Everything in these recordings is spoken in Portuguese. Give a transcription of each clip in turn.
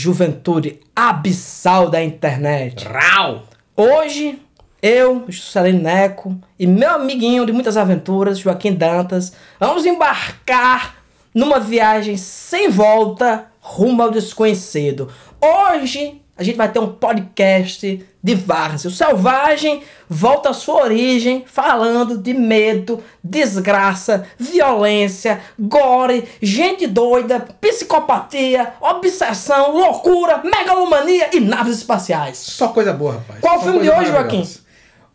Juventude abissal da internet. Rau! Hoje, eu, Juscelino Neco e meu amiguinho de muitas aventuras, Joaquim Dantas, vamos embarcar numa viagem sem volta rumo ao desconhecido. Hoje, a gente vai ter um podcast de várzea. O Selvagem volta à sua origem falando de medo, desgraça, violência, gore, gente doida, psicopatia, obsessão, loucura, megalomania e naves espaciais. Só coisa boa, rapaz. Qual o Só filme de hoje. Joaquim?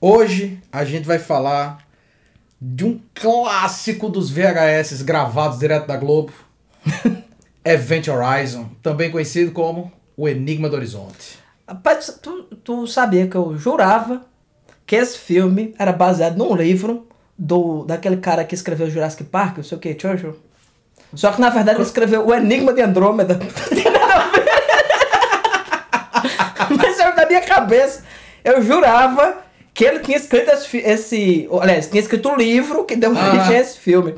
Hoje a gente vai falar de um clássico dos VHS gravados direto da Globo. Event Horizon, também conhecido como O Enigma do Horizonte. Rapaz, tu, tu sabia que eu jurava que esse filme era baseado num livro do daquele cara que escreveu Jurassic Park, não sei o que, Churchill. Só que na verdade ele escreveu O Enigma de Andrômeda. Mas eu, na minha cabeça, eu jurava que ele tinha escrito esse, esse. Aliás, tinha escrito o livro que deu origem a esse filme.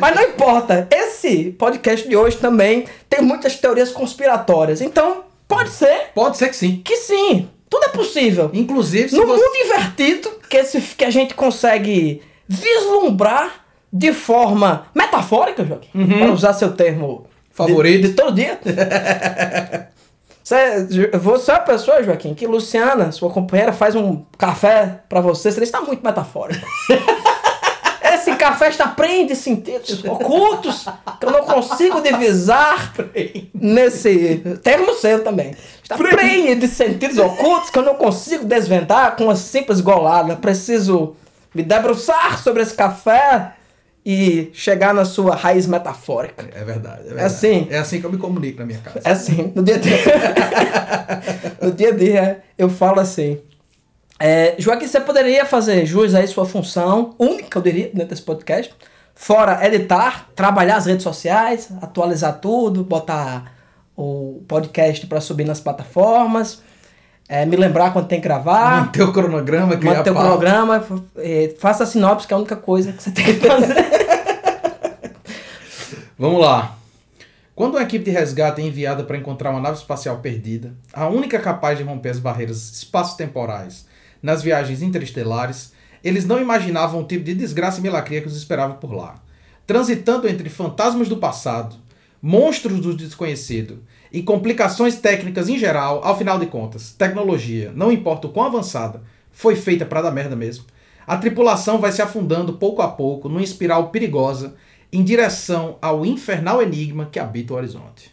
Mas não importa, esse podcast de hoje também tem muitas teorias conspiratórias. Então, pode ser Pode ser que sim. que sim, tudo é possível. Inclusive, se No você... mundo invertido, que, esse, que a gente consegue vislumbrar de forma metafórica, Joaquim, para usar seu termo Uhum. Favorito. de, de todo dia. Você, você é uma pessoa, Joaquim, que Luciana, sua companheira, faz um café pra você, você está muito metafórico. Café está preenche de sentidos ocultos que eu não consigo divisar nesse termo seu também. Está preenche de sentidos ocultos que eu não consigo desvendar com uma simples golada. Preciso me debruçar sobre esse café e chegar na sua raiz metafórica. É verdade, é verdade. assim. É assim que eu me comunico na minha casa. É assim, no dia a dia. no dia a dia eu falo assim. É, Joaquim, você poderia fazer jus aí sua função única, eu diria, dentro desse podcast. Fora editar, trabalhar as redes sociais, atualizar tudo, botar o podcast para subir nas plataformas, é, me lembrar quando tem que gravar, Manter o cronograma, criar manter o programa, é, faça a sinopse, que é a única coisa que você tem que fazer. Vamos lá. Quando uma equipe de resgate é enviada para encontrar uma nave espacial perdida, a única capaz de romper as barreiras espaço-temporais nas viagens interestelares, eles não imaginavam o tipo de desgraça e milacria que os esperava por lá. Transitando entre fantasmas do passado, monstros do desconhecido e complicações técnicas em geral, ao final de contas, tecnologia, não importa o quão avançada, foi feita para dar merda mesmo. A tripulação vai se afundando pouco a pouco numa espiral perigosa em direção ao infernal enigma que habita o horizonte.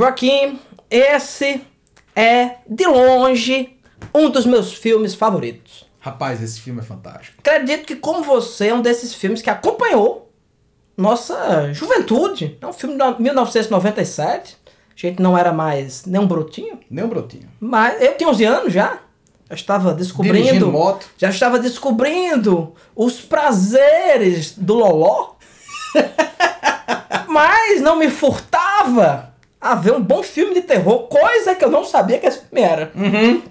Joaquim, esse é, de longe, um dos meus filmes favoritos. Rapaz, esse filme é fantástico. Acredito que, como você, é um desses filmes que acompanhou nossa juventude. É um filme de 1997. A gente não era mais nem um brotinho. Nem um brotinho. Mas eu tinha 11 anos já. Já estava Dirigindo descobrindo. moto. Já estava descobrindo os prazeres do Loló. Mas não me furtava a ver um bom filme de terror, coisa que eu não sabia que esse filme era.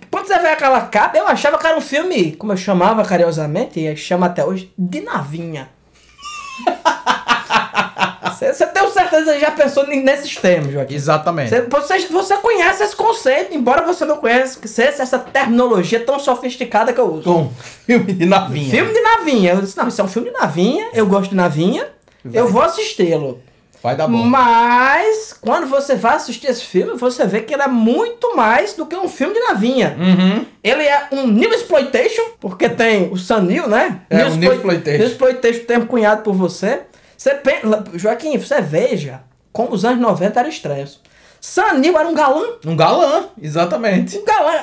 Quando você vê aquela capa, eu achava que era um filme, como eu chamava carinhosamente, e chama até hoje, de navinha. Você tem certeza que já pensou nesses termos, Joaquim? Exatamente. Você, você, você conhece esse conceito, embora você não conheça essa terminologia tão sofisticada que eu uso. Filme de navinha. Filme de navinha. Eu disse, não, isso é um filme de navinha, eu gosto de navinha, eu vou assisti-lo. Vai dar bom. Mas, quando você vai assistir esse filme, você vê que ele é muito mais do que um filme de navinha. Uhum. Ele é um New Exploitation, porque tem o Sanil, né? É, New um New Exploit- Exploitation. New Exploitation, termo cunhado por você. Você pensa, Joaquim, você veja como os anos 90 eram estranhos. Sam Neill era um galã. Um galã, exatamente. Um galã.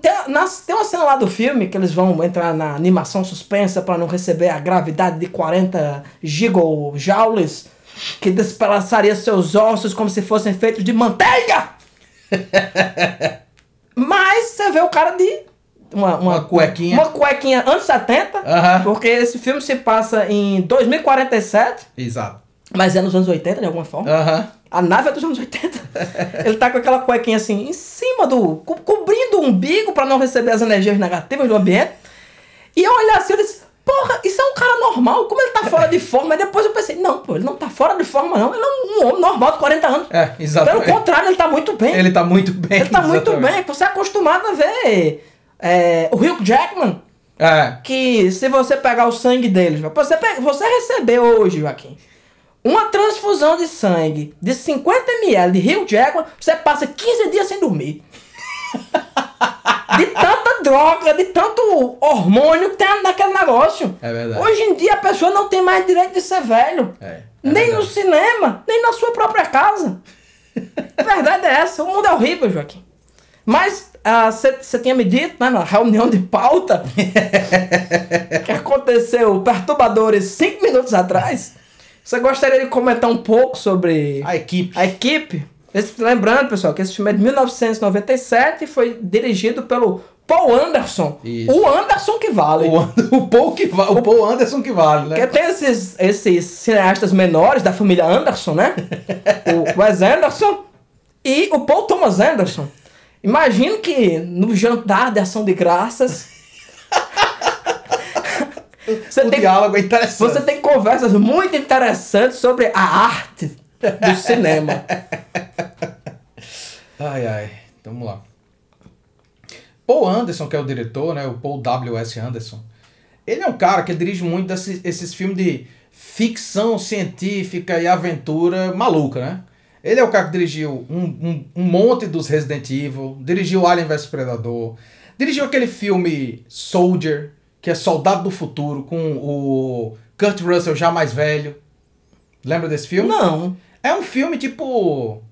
Tem, tem uma cena lá do filme que eles vão entrar na animação suspensa para não receber a gravidade de 40 gigajoules que despedaçaria seus ossos como se fossem feitos de manteiga. Mas você vê o cara de uma, Uma cuequinha. Uma cuequinha anos 70. Aham. Porque esse filme se passa em 2047, Exato. mas é nos anos 80 de alguma forma. Aham. A nave é dos anos 80. Ele tá com aquela cuequinha assim, em cima do. co- cobrindo o umbigo pra não receber as energias negativas do ambiente. E eu olhar assim, eu disse, porra, isso é um cara normal, como ele tá fora de forma? Mas depois eu pensei, não, pô, ele não tá fora de forma, não. Ele é um, homem normal de 40 anos. É, Pelo exatamente. contrário, ele tá muito bem. Ele tá muito bem. Ele tá muito exatamente. bem. Você é acostumado a ver é, o Hugh Jackman, É. que se você pegar o sangue deles, você, você recebeu hoje, Joaquim, uma transfusão de sangue de 50 ml de Hugh Jackman, você passa 15 dias sem dormir. de tanta droga, de tanto hormônio que tem naquele negócio. É verdade. Hoje em dia a pessoa não tem mais direito de ser velho. É, é nem verdade. no cinema, nem na sua própria casa. A verdade é essa. O mundo é horrível, Joaquim. Mas você tinha me dito, né, na reunião de pauta, que aconteceu perturbadores cinco minutos atrás. Você gostaria de comentar um pouco sobre A equipe. a equipe? Esse- lembrando, pessoal, que esse filme é de 1997 e foi dirigido pelo Paul Anderson. Isso. O Anderson que vale. O, And- o Paul que va- o Paul Anderson que vale, né? Porque tem esses, esses cineastas menores da família Anderson, né? o Wes Anderson e o Paul Thomas Anderson. Imagino que no jantar de ação de graças. você, o tem, diálogo é interessante. você tem conversas muito interessantes sobre a arte do cinema. Ai, ai. Então, vamos lá. Paul Anderson, que é o diretor, né? O Paul W.S. Anderson. Ele é um cara que dirige muito desses, esses filmes de ficção científica e aventura maluca, né? Ele é o cara que dirigiu um, um, um monte dos Resident Evil, dirigiu Alien vs Predador, dirigiu aquele filme Soldier, que é Soldado do Futuro, com o Kurt Russell já mais velho. Lembra desse filme? Não. É um filme tipo.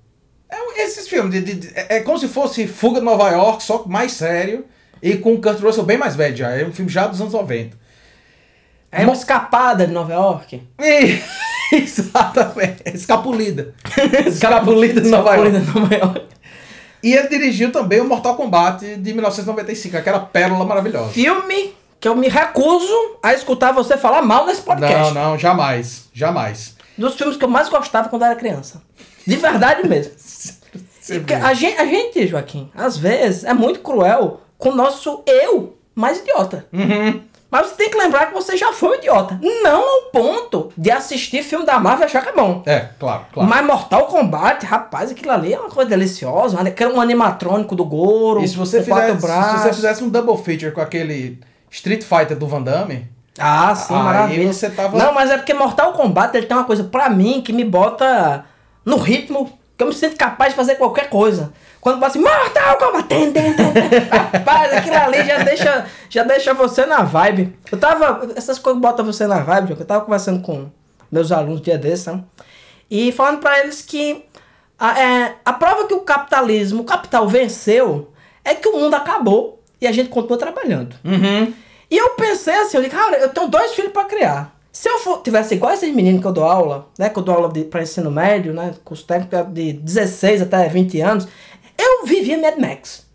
É esses filmes. de- de- é é como se fosse Fuga de Nova York, só mais sério. E com o Kurt Russell bem mais velho já. É um filme já dos anos 90. É uma escapada de Nova York. E- Exatamente. Escapulida. Escapulida de Nova York. de Nova York. E ele dirigiu também o Mortal Kombat de 1995, aquela pérola maravilhosa. Filme que eu me recuso a escutar você falar mal nesse podcast. Não, não, jamais. Jamais. dos filmes que eu mais gostava quando era criança. De verdade mesmo. Porque a gente, a gente, Joaquim, às vezes é muito cruel com o nosso eu mais idiota. Uhum. Mas você tem que lembrar que você já foi um idiota. Não ao ponto de assistir filme da Marvel e achar que é bom. É, claro, claro. Mas Mortal Kombat, rapaz, aquilo ali é uma coisa deliciosa. Aquele um animatrônico do Goro. E se você, fizesse, se você fizesse um double feature com aquele Street Fighter do Van Damme, Ah, sim, Aí maravilha. você tava- Não, mas é porque Mortal Kombat ele tem uma coisa pra mim que me bota no ritmo que eu me sinto capaz de fazer qualquer coisa. Quando passa assim, Mortal Kombat, tem, tem, tem, tem. rapaz, aquilo ali já deixa, já deixa você na vibe. Eu tava, essas coisas botam você na vibe, eu tava conversando com meus alunos dia desses, sabe? E falando pra eles que a, é, a prova que o capitalismo, o capital venceu, é que o mundo acabou e a gente continua trabalhando. Uhum. E eu pensei assim, eu digo, cara, eu tenho dois filhos pra criar. Se eu for, tivesse igual esses meninos que eu dou aula, né? Que eu dou aula de, pra ensino médio, né? Curso técnico de 16 até 20 anos, eu vivia Mad Max.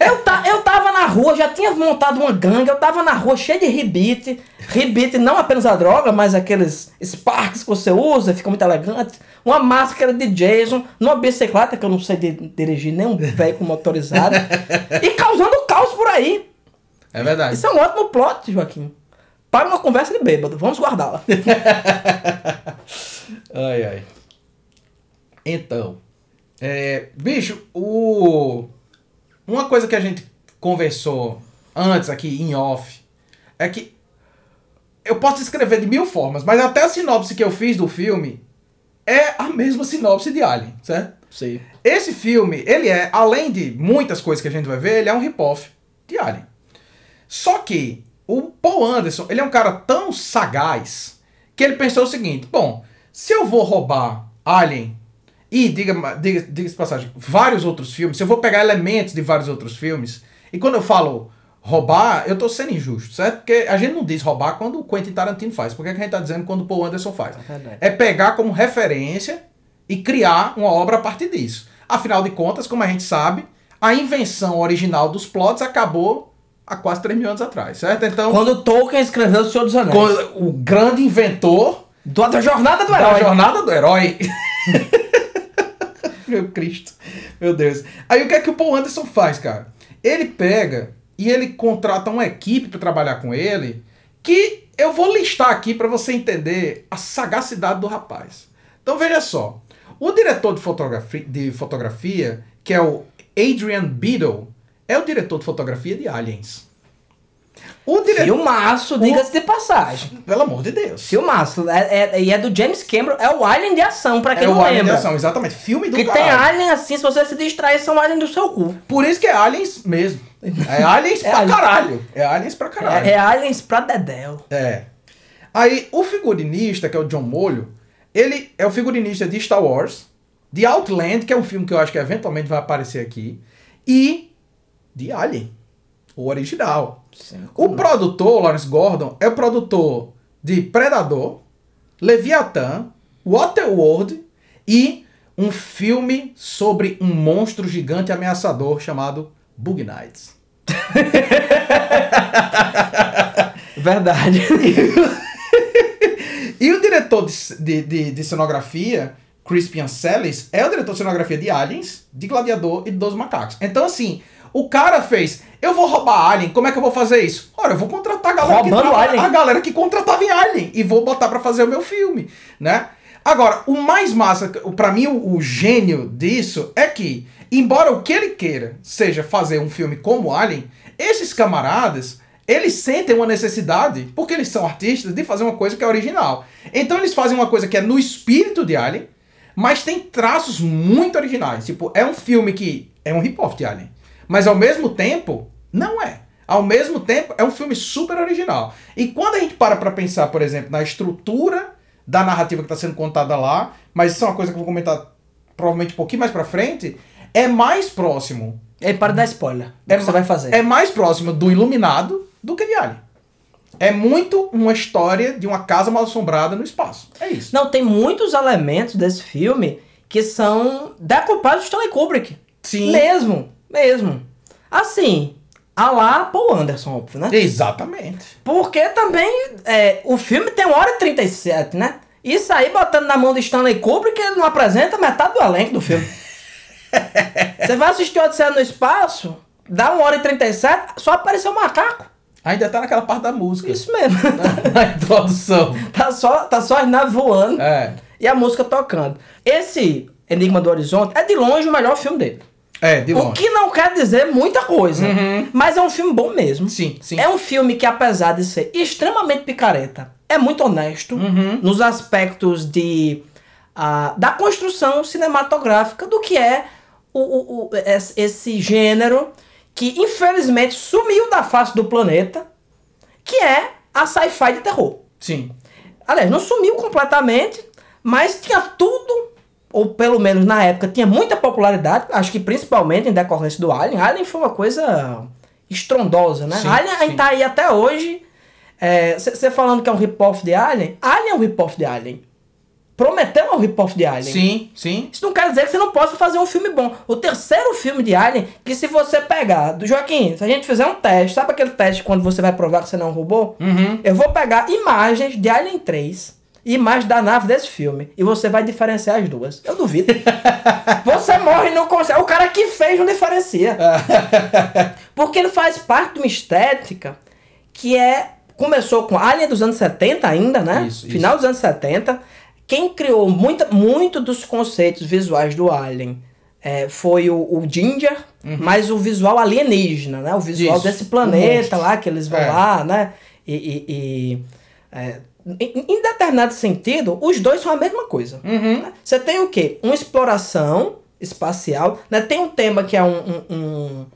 Eu, ta, eu tava na rua, já tinha montado uma gangue, eu tava na rua cheio de rebite. Rebite não apenas a droga, mas aqueles Sparks que você usa, fica muito elegante. Uma máscara de Jason, numa bicicleta, que eu não sei di- dirigir nenhum veículo motorizado. e causando caos por aí. É verdade. Isso é um ótimo plot, Joaquim. Para uma conversa de bêbado. Vamos guardá-la. Ai, ai. Então, é, bicho, o uma coisa que a gente conversou antes aqui em off é que eu posso descrever de mil formas, mas até a sinopse que eu fiz do filme é a mesma sinopse de Alien, certo? Sim. Esse filme, ele é, além de muitas coisas que a gente vai ver, ele é um rip-off de Alien. Só que o Paul Anderson, ele é um cara tão sagaz que ele pensou o seguinte: bom, se eu vou roubar Alien e, diga, diga, diga passagem, vários outros filmes, se eu vou pegar elementos de vários outros filmes, e quando eu falo roubar, eu tô sendo injusto, certo? Porque a gente não diz roubar quando o Quentin Tarantino faz. Por que, que a gente tá dizendo quando o Paul Anderson faz? É, é pegar como referência e criar uma obra a partir disso. Afinal de contas, como a gente sabe, a invenção original dos plots acabou há quase 3 mil anos atrás, certo? Então, quando Tolkien escreveu O Senhor dos Anéis. O grande inventor da jornada do herói. Da jornada do herói. meu Cristo. Meu Deus. Aí o que é que o Paul Anderson faz, cara? Ele pega e ele contrata uma equipe para trabalhar com ele que eu vou listar aqui para você entender a sagacidade do rapaz. Então veja só. O diretor de fotografia, de fotografia que é o Adrian Beadle, é o diretor de fotografia de Aliens. O diretor... Filmaço, diga-se de passagem. Pelo amor de Deus. Filmaço. É, é, e é do James Cameron. É o Alien de ação, pra quem é não lembra. É o Alien de ação, exatamente. Filme do Que caralho. tem Alien assim, se você se distrair, são Alien do seu cu. Por isso que é Aliens mesmo. É Aliens é pra alien. caralho. É Aliens pra caralho. É, é Aliens pra dedéu. É. Aí, o figurinista, que é o John Molho, ele é o figurinista de Star Wars, de Outland, que é um filme que eu acho que eventualmente vai aparecer aqui, e de Alien, o original. Sim, o produtor, Lawrence Gordon, é o produtor de Predador, Leviathan, Waterworld e um filme sobre um monstro gigante ameaçador chamado Bug Nights. Verdade. e o diretor de, de, de, cenografia, Crispian Celis, é o diretor de cenografia de Aliens, de Gladiador e de Dois Macacos. Então, assim, o cara fez, eu vou roubar Alien, como é que eu vou fazer isso? Ora, eu vou contratar a galera, que, Alien. a galera que contratava em Alien e vou botar para fazer o meu filme, né? Agora, o mais massa, para mim o, o gênio disso é que, embora o que ele queira seja fazer um filme como Alien, esses camaradas, eles sentem uma necessidade, porque eles são artistas, de fazer uma coisa que é original. Então eles fazem uma coisa que é no espírito de Alien, mas tem traços muito originais. Tipo, é um filme que é um hip-hop de Alien. Mas ao mesmo tempo, não é. Ao mesmo tempo, é um filme super original. E quando a gente para pra pensar, por exemplo, na estrutura da narrativa que está sendo contada lá, mas isso é uma coisa que eu vou comentar provavelmente um pouquinho mais pra frente, é mais próximo. É para dar spoiler. É, que você vai fazer. É mais próximo do Iluminado do que de Alien. É muito uma história de uma casa mal assombrada no espaço. É isso. Não, tem muitos elementos desse filme que são da culpa do Stanley Kubrick. Sim. Mesmo. Mesmo. Assim, a lá Paul Anderson, óbvio, né? Exatamente. Porque também é, o filme tem 1 hora e 37, né? Isso aí botando na mão de Stanley Kubrick, ele não apresenta metade do elenco do filme. Você vai assistir Odisseia no Espaço, dá 1 hora e 37, só apareceu o macaco. Ainda tá naquela parte da música. Isso mesmo. Na, na introdução. tá, só, tá só as naves voando é. e a música tocando. Esse Enigma do Horizonte é de longe o melhor filme dele. É, de longe. O que não quer dizer muita coisa. Uhum. Mas é um filme bom mesmo. Sim, sim. É um filme que, apesar de ser extremamente picareta, é muito honesto uhum. nos aspectos de. Uh, da construção cinematográfica do que é o, o, o, esse gênero que infelizmente sumiu da face do planeta, que é a sci-fi de terror. Sim. Aliás, não sumiu completamente, mas tinha tudo ou pelo menos na época, tinha muita popularidade, acho que principalmente em decorrência do Alien. Alien foi uma coisa estrondosa, né? Sim, Alien sim. tá aí até hoje. Você é, falando que é um rip-off de Alien, Alien é um rip-off de Alien. Prometeu é um rip-off de Alien. Sim, sim. Isso não quer dizer que você não possa fazer um filme bom. O terceiro filme de Alien, que se você pegar, do Joaquim, se a gente fizer um teste, sabe aquele teste quando você vai provar que você não é um robô? Uhum. Eu vou pegar imagens de Alien 3 e mais da nave desse filme. E você vai diferenciar as duas. Eu duvido. você morre e não consegue. O cara que fez não diferencia. Porque ele faz parte de uma estética que é. Começou com Alien dos anos 70 ainda, né? Isso, Final isso. dos anos 70. Quem criou muita, muito dos conceitos visuais do Alien é, foi o, o Ginger, uhum. mas o visual alienígena, né? O visual isso. desse planeta lá, que eles vão é. lá, né? E, e, e é, em, em determinado sentido, os dois são a mesma coisa. Uhum. Você tem o quê? Uma exploração espacial, né? tem um tema que é um, um, um,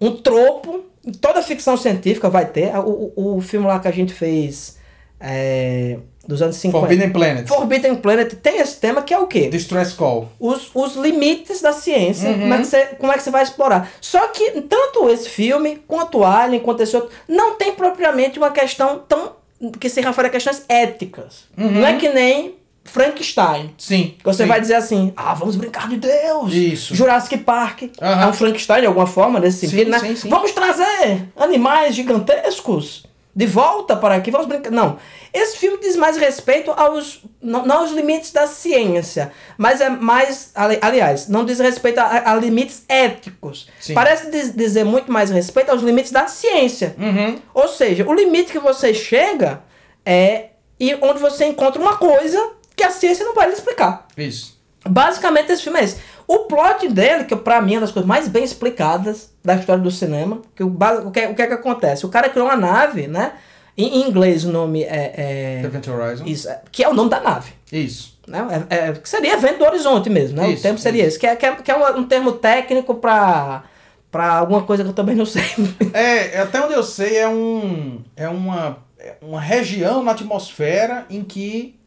um tropo, toda ficção científica vai ter. O, o, o, filme lá que a gente fez, é, dos anos 50. Forbidden Planet. Forbidden Planet tem esse tema que é o quê? Distress Call. Os, os limites da ciência, Uhum. como, é que você, como é que você vai explorar. Só que tanto esse filme, quanto o Alien, quanto esse outro, não tem propriamente uma questão tão. Que se refere a questões éticas. Não é que nem Frankenstein. Sim. Que Você sim. vai dizer assim, ah, vamos brincar de Deus. Isso. Jurassic Park. Aham. É um Frankenstein de alguma forma, nesse Sim, sentido, né? sim, sim. Vamos trazer animais gigantescos de volta para aqui, vamos brincar. Não. Esse filme diz mais respeito aos. Não, não aos limites da ciência, mas é mais. ali- Aliás, não diz respeito a, a limites éticos. Sim. Parece diz- dizer muito mais respeito aos limites da ciência. Uhum. Ou seja, o limite que você chega é e onde você encontra uma coisa que a ciência não lhe explicar. Isso. Basicamente, esse filme é esse. O plot dele, que pra mim é uma das coisas mais bem explicadas da história do cinema, que o, o, que, o que é que acontece? O cara criou uma nave, né? Em, inglês o nome é. é Event Horizon. isso, é- que é o nome da nave. Isso. Né? É, é- que seria evento do horizonte mesmo, né? Isso, o termo seria esse. Que é, que é, que é um, um termo técnico pra, pra alguma coisa que eu também não sei. É, até onde eu sei, é um. É uma, é uma região na atmosfera em que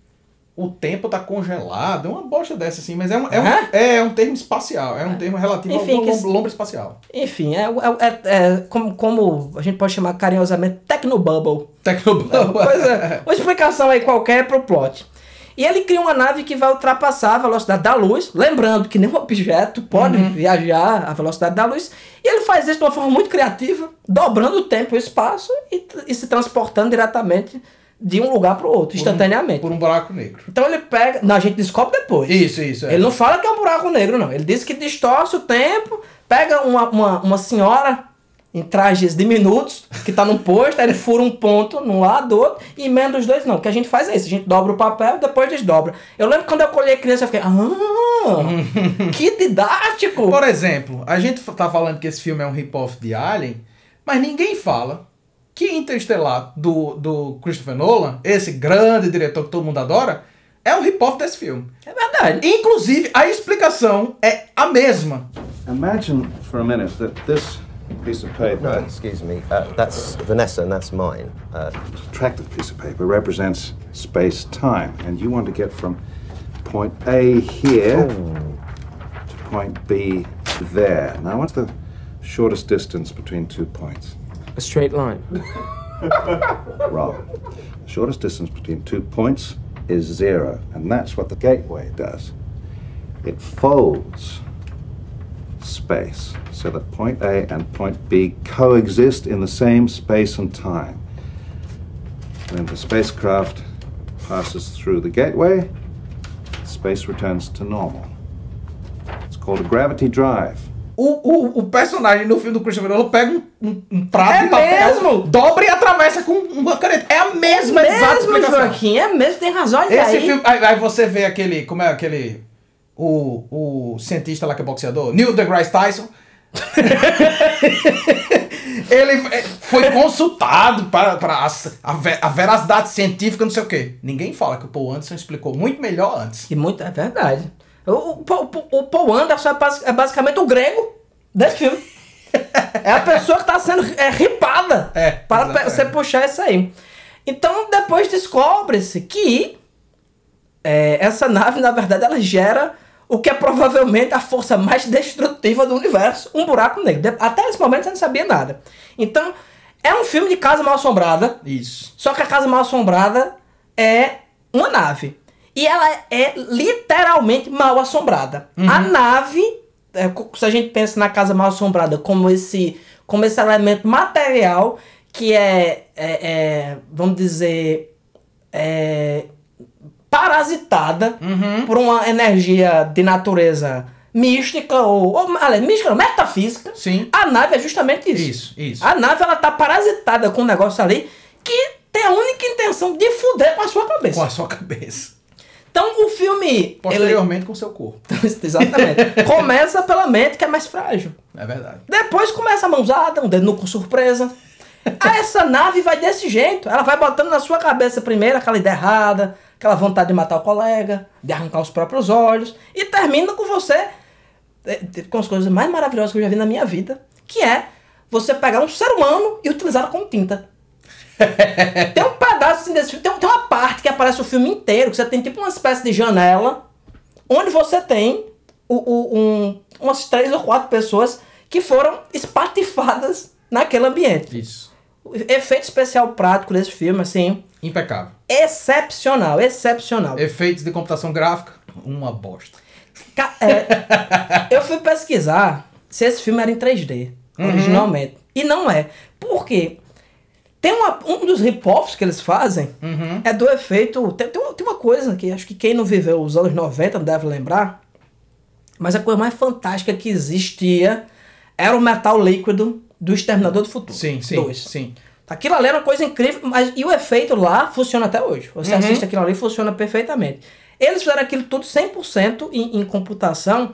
o tempo tá congelado. É uma bosta dessa, assim, mas é um, é um, Hã? é um termo espacial. É um termo relativo Enfim, ao que- lom- lombra espacial. Enfim, é, é, é- é como, como a gente pode chamar carinhosamente Tecnobubble. Tecnobubble. Pois é, uma explicação aí qualquer pro plot. E ele cria uma nave que vai ultrapassar a velocidade da luz, lembrando que nenhum objeto pode viajar à velocidade da luz. E ele faz isso de uma forma muito criativa, dobrando o tempo e o espaço e, e se transportando diretamente de um lugar para o outro, instantaneamente. Por um buraco negro. Então ele pega. Não, a gente descobre depois. Isso, isso. É. Ele não fala que é um buraco negro, não. Ele diz que distorce o tempo, pega uma, uma, uma senhora em trajes diminutos, que tá num posto, aí ele fura um ponto num lado do outro e emenda os dois, não. O que a gente faz é isso, a gente dobra o papel e depois desdobra. Eu lembro quando eu colhei criança, eu fiquei, ah, que didático! Por exemplo, a gente tá falando que esse filme é um rip-off de Alien, mas ninguém fala que Interstellar do, do Christopher Nolan, esse grande diretor que todo mundo adora, é um rip-off desse filme. É verdade. Inclusive, a explicação é a mesma. Imagine for a minute that this piece of paper, No, excuse me. Uh, that's Vanessa, and that's mine. Uh, attractive piece of paper, represents space time, and you want to get from point A here to point B there. Now, what's the shortest distance between two points? A straight line. Wrong. The shortest distance between two points is zero, and that's what the gateway does. It folds space so that point A and point B coexist in the same space and time. When the spacecraft passes through the gateway, space returns to normal. It's called a gravity drive. O, o, o personagem no filme do Christopher Nolan pega um, um, um prato É de papel, mesmo? dobra e atravessa com uma caneta. É a mesma, exata mesmo. Joaquim, é mesmo, tem razão. Olha Esse aí. filme, aí, aí você vê aquele, como é aquele, o, o cientista lá que é boxeador, Neil deGrasse Tyson. Ele é, foi consultado para, para a, a veracidade científica, não sei o quê. Ninguém fala que o Paul Anderson explicou muito melhor antes. E muito, é verdade. O, o, Paul- o Paul Anderson é, é basicamente o grego desse filme. É a pessoa que está sendo é, ripada É, para exato, você puxar isso aí. Então depois descobre-se que é, essa nave, na verdade, ela gera o que é provavelmente a força mais destrutiva do universo, um buraco negro. Até esse momento você não sabia nada. Então, é um filme de casa mal assombrada, Isso. só que a Casa Mal Assombrada é uma nave. E ela é literalmente mal assombrada. A nave, é, se a gente pensa na Casa Mal Assombrada como esse, como esse elemento material que é, é- é, vamos dizer, é, parasitada por uma energia de natureza mística ou, ou aliás, mística não, metafísica. Sim. A nave é justamente isso. Isso, isso. A nave ela tá parasitada com um negócio ali que tem a única intenção de fuder com a sua cabeça. Com a sua cabeça. Então o filme. Ele... Posteriormente com o seu corpo. Exatamente. começa pela mente que é mais frágil. É verdade. Depois começa a mãozada, um dedo no cu surpresa. Aí essa nave vai desse jeito. Ela vai botando na sua cabeça primeiro aquela ideia errada, aquela vontade de matar o colega, de arrancar os próprios olhos. E termina com você é, com as coisas mais maravilhosas que eu já vi na minha vida. Que é você pegar um ser humano e utilizá-lo como tinta. tem um pedaço assim desse filme, tem, tem uma parte que aparece o filme inteiro, que você tem tipo uma espécie de janela, onde você tem o, o- um, umas três ou quatro pessoas que foram espatifadas naquele ambiente. Isso. O efeito especial prático desse filme, assim, Impecável. excepcional, excepcional. Efeitos de computação gráfica, uma bosta. É, eu fui pesquisar se esse filme era em 3D, originalmente. E não é. Por quê? Tem uma, um dos rip-offs que eles fazem é do efeito. Tem, tem, uma, tem uma coisa que acho que quem não viveu os anos 90 não deve lembrar. Mas a coisa mais fantástica que existia era o metal líquido do Exterminador do Futuro. Sim, sim, Dois. sim. Aquilo ali era uma coisa incrível, mas e o efeito lá funciona até hoje. Você assiste aquilo ali funciona perfeitamente. Eles fizeram aquilo tudo 100% em, em computação.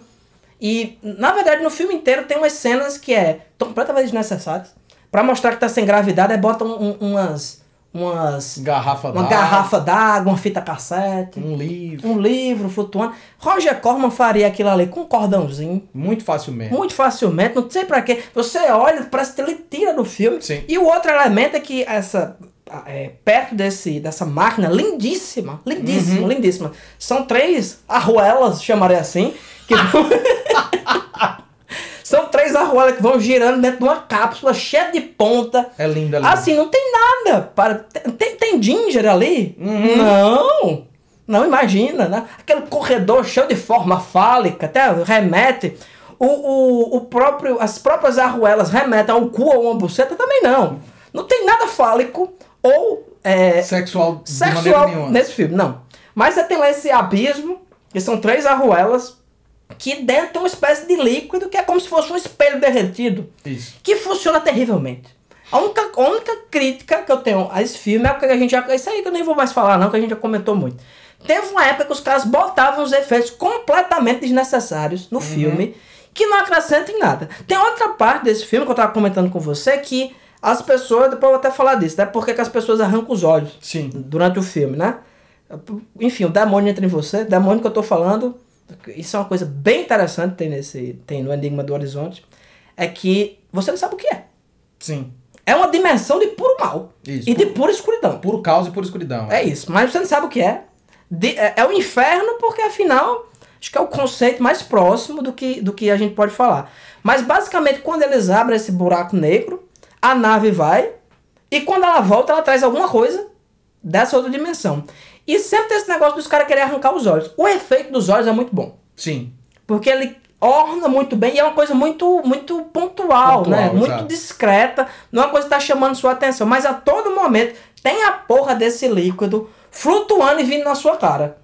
E, na verdade, no filme inteiro tem umas cenas que é completamente desnecessárias. Pra mostrar que tá sem gravidade, aí botam um- umas. umas Garrafa uma garrafa d'água, uma fita cassete, um livro. um livro flutuando. Roger Corman faria aquilo ali com um cordãozinho. Muito facilmente. Muito facilmente, não sei pra quê. Você olha, parece que ele tira do filme. Sim. E o outro elemento é que essa. é, perto desse, dessa máquina, lindíssima, lindíssima, Uhum. lindíssima. São três arruelas, chamarei assim, que São três arruelas que vão girando dentro de uma cápsula cheia de ponta. É lindo, é lindo. Assim, não tem nada. Para... Tem, tem ginger ali? Uhum. Não. Não imagina, né? Aquele corredor cheio de forma fálica, até remete. O, o, o próprio, as próprias arruelas remetem ao cu ou uma buceta também não. Não tem nada fálico ou é, Sexual, sexual nesse filme, não. Mas você tem lá esse abismo, que são três arruelas, que dentro tem uma espécie de líquido que é como se fosse um espelho derretido Isso. que funciona terrivelmente. A única, a única crítica que eu tenho a esse filme é o que a gente já. Isso aí que eu nem vou mais falar, não, que a gente já comentou muito. Teve uma época que os caras botavam os efeitos completamente desnecessários no filme, que não acrescentam em nada. Tem outra parte desse filme que eu tava comentando com você que as pessoas, depois eu vou até falar disso, né? Porque que as pessoas arrancam os olhos Sim. durante o filme, né? Enfim, o demônio entra em você, demônio que eu tô falando, isso é uma coisa bem interessante tem nesse tem no Enigma do Horizonte, é que você não sabe o que é. Sim. É uma dimensão de puro mal Isso, e de puro- pura escuridão. Puro caos e pura escuridão. É isso, mas você não sabe o que é. De- é, é o inferno porque afinal acho que é o conceito mais próximo do que, do que a gente pode falar. Mas basicamente quando eles abrem esse buraco negro, a nave vai e quando ela volta ela traz alguma coisa dessa outra dimensão. E sempre tem esse negócio dos caras querer arrancar os olhos. O efeito dos olhos é muito bom. Sim. Porque ele orna muito bem e é uma coisa muito muito pontual, Pontual, né? Muito exato. discreta, não é uma coisa que tá chamando sua atenção, mas a todo momento tem a porra desse líquido flutuando e vindo na sua cara.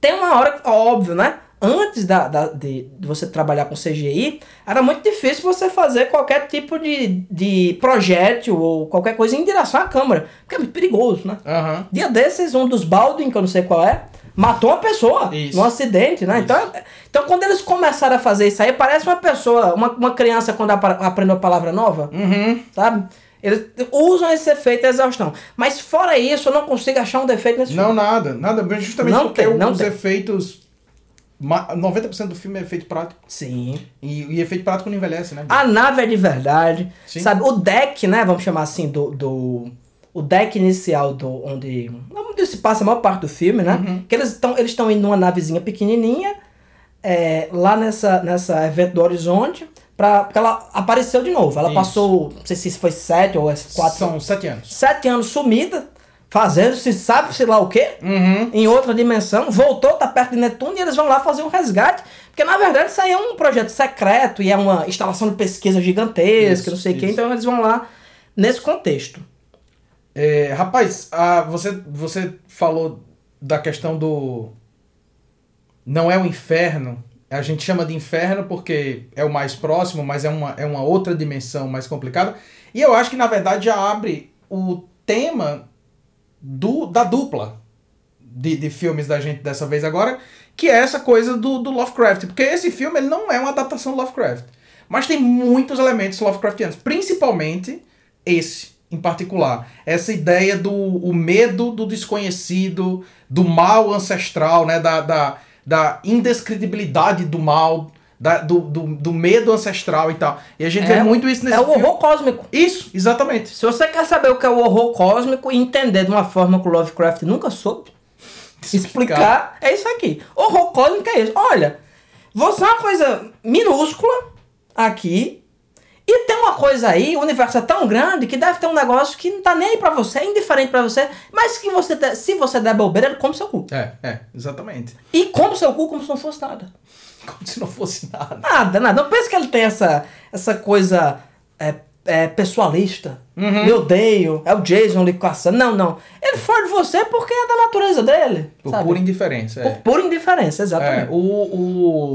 Tem uma hora, óbvio, né? Antes da, da- de, de você trabalhar com CGI, era muito difícil você fazer qualquer tipo de, de projétil ou qualquer coisa em direção à câmera. Porque é muito perigoso, né? Aham. Dia desses, um dos Baldwin, que eu não sei qual é, matou uma pessoa Isso. num acidente, né? Então, então, quando eles começaram a fazer isso aí, parece uma pessoa, uma, uma criança quando aprende uma palavra nova, Uhum. sabe? Eles usam esse efeito de exaustão. Mas fora isso, eu não consigo achar um defeito nesse Não, filme. nada. Nada. mas Justamente Não porque tem, não os tem. efeitos... ma- 90% do filme é efeito prático. Sim. E, e efeito prático não envelhece, né? A nave é de verdade. Sim. Sabe? O deck, né? Vamos chamar assim, do. do o deck inicial do. onde. onde se passa a maior parte do filme, né? Uhum. Que eles estão eles indo numa navezinha pequenininha. é, lá nessa, nessa evento do Horizonte. Pra, porque ela apareceu de novo. Ela Isso. passou. Não sei se foi sete ou é quatro. São sete anos. Sete anos sumida. Fazendo se sabe se lá o quê Uhum. em outra dimensão, voltou, tá perto de Netuno e eles vão lá fazer um resgate. Porque na verdade isso aí é um projeto secreto e é uma instalação de pesquisa gigantesca, Isso, não sei o quê. Então eles vão lá nesse contexto. É, rapaz, ah, você, você falou da questão do. Não é o inferno. A gente chama de inferno porque é o mais próximo, mas é uma, é uma outra dimensão mais complicada. E eu acho que na verdade já abre o tema do, da dupla de, de filmes da gente dessa vez agora, que é essa coisa do, do Lovecraft. Porque esse filme ele não é uma adaptação do Lovecraft. Mas tem muitos elementos Lovecraftianos, principalmente esse em particular. Essa ideia do o medo do desconhecido, do mal ancestral, né? da, da, da indescritibilidade do mal, da- do, do, do medo ancestral e tal. E a gente É, vê muito isso nesse É o filme. horror cósmico. Isso, exatamente. Se você quer saber o que é o horror cósmico e entender de uma forma que o Lovecraft nunca soube explicar, é isso aqui. Horror cósmico é isso. Olha, você é uma coisa minúscula aqui e tem uma coisa aí, o universo é tão grande que deve ter um negócio que não tá nem aí pra você, é indiferente pra você, mas que você, se você der bobeira, ele come seu cu. É, é, exatamente. E come seu cu como se não fosse nada. Como se não fosse nada. Nada, nada. Não pense que ele tem essa, essa coisa é, é, pessoalista. Uhum. Me odeio, é o Jason ali caçando. Não, não. Ele foi de você porque é da natureza dele. Por sabe? pura indiferença. É. Por pura indiferença, É, exatamente. o,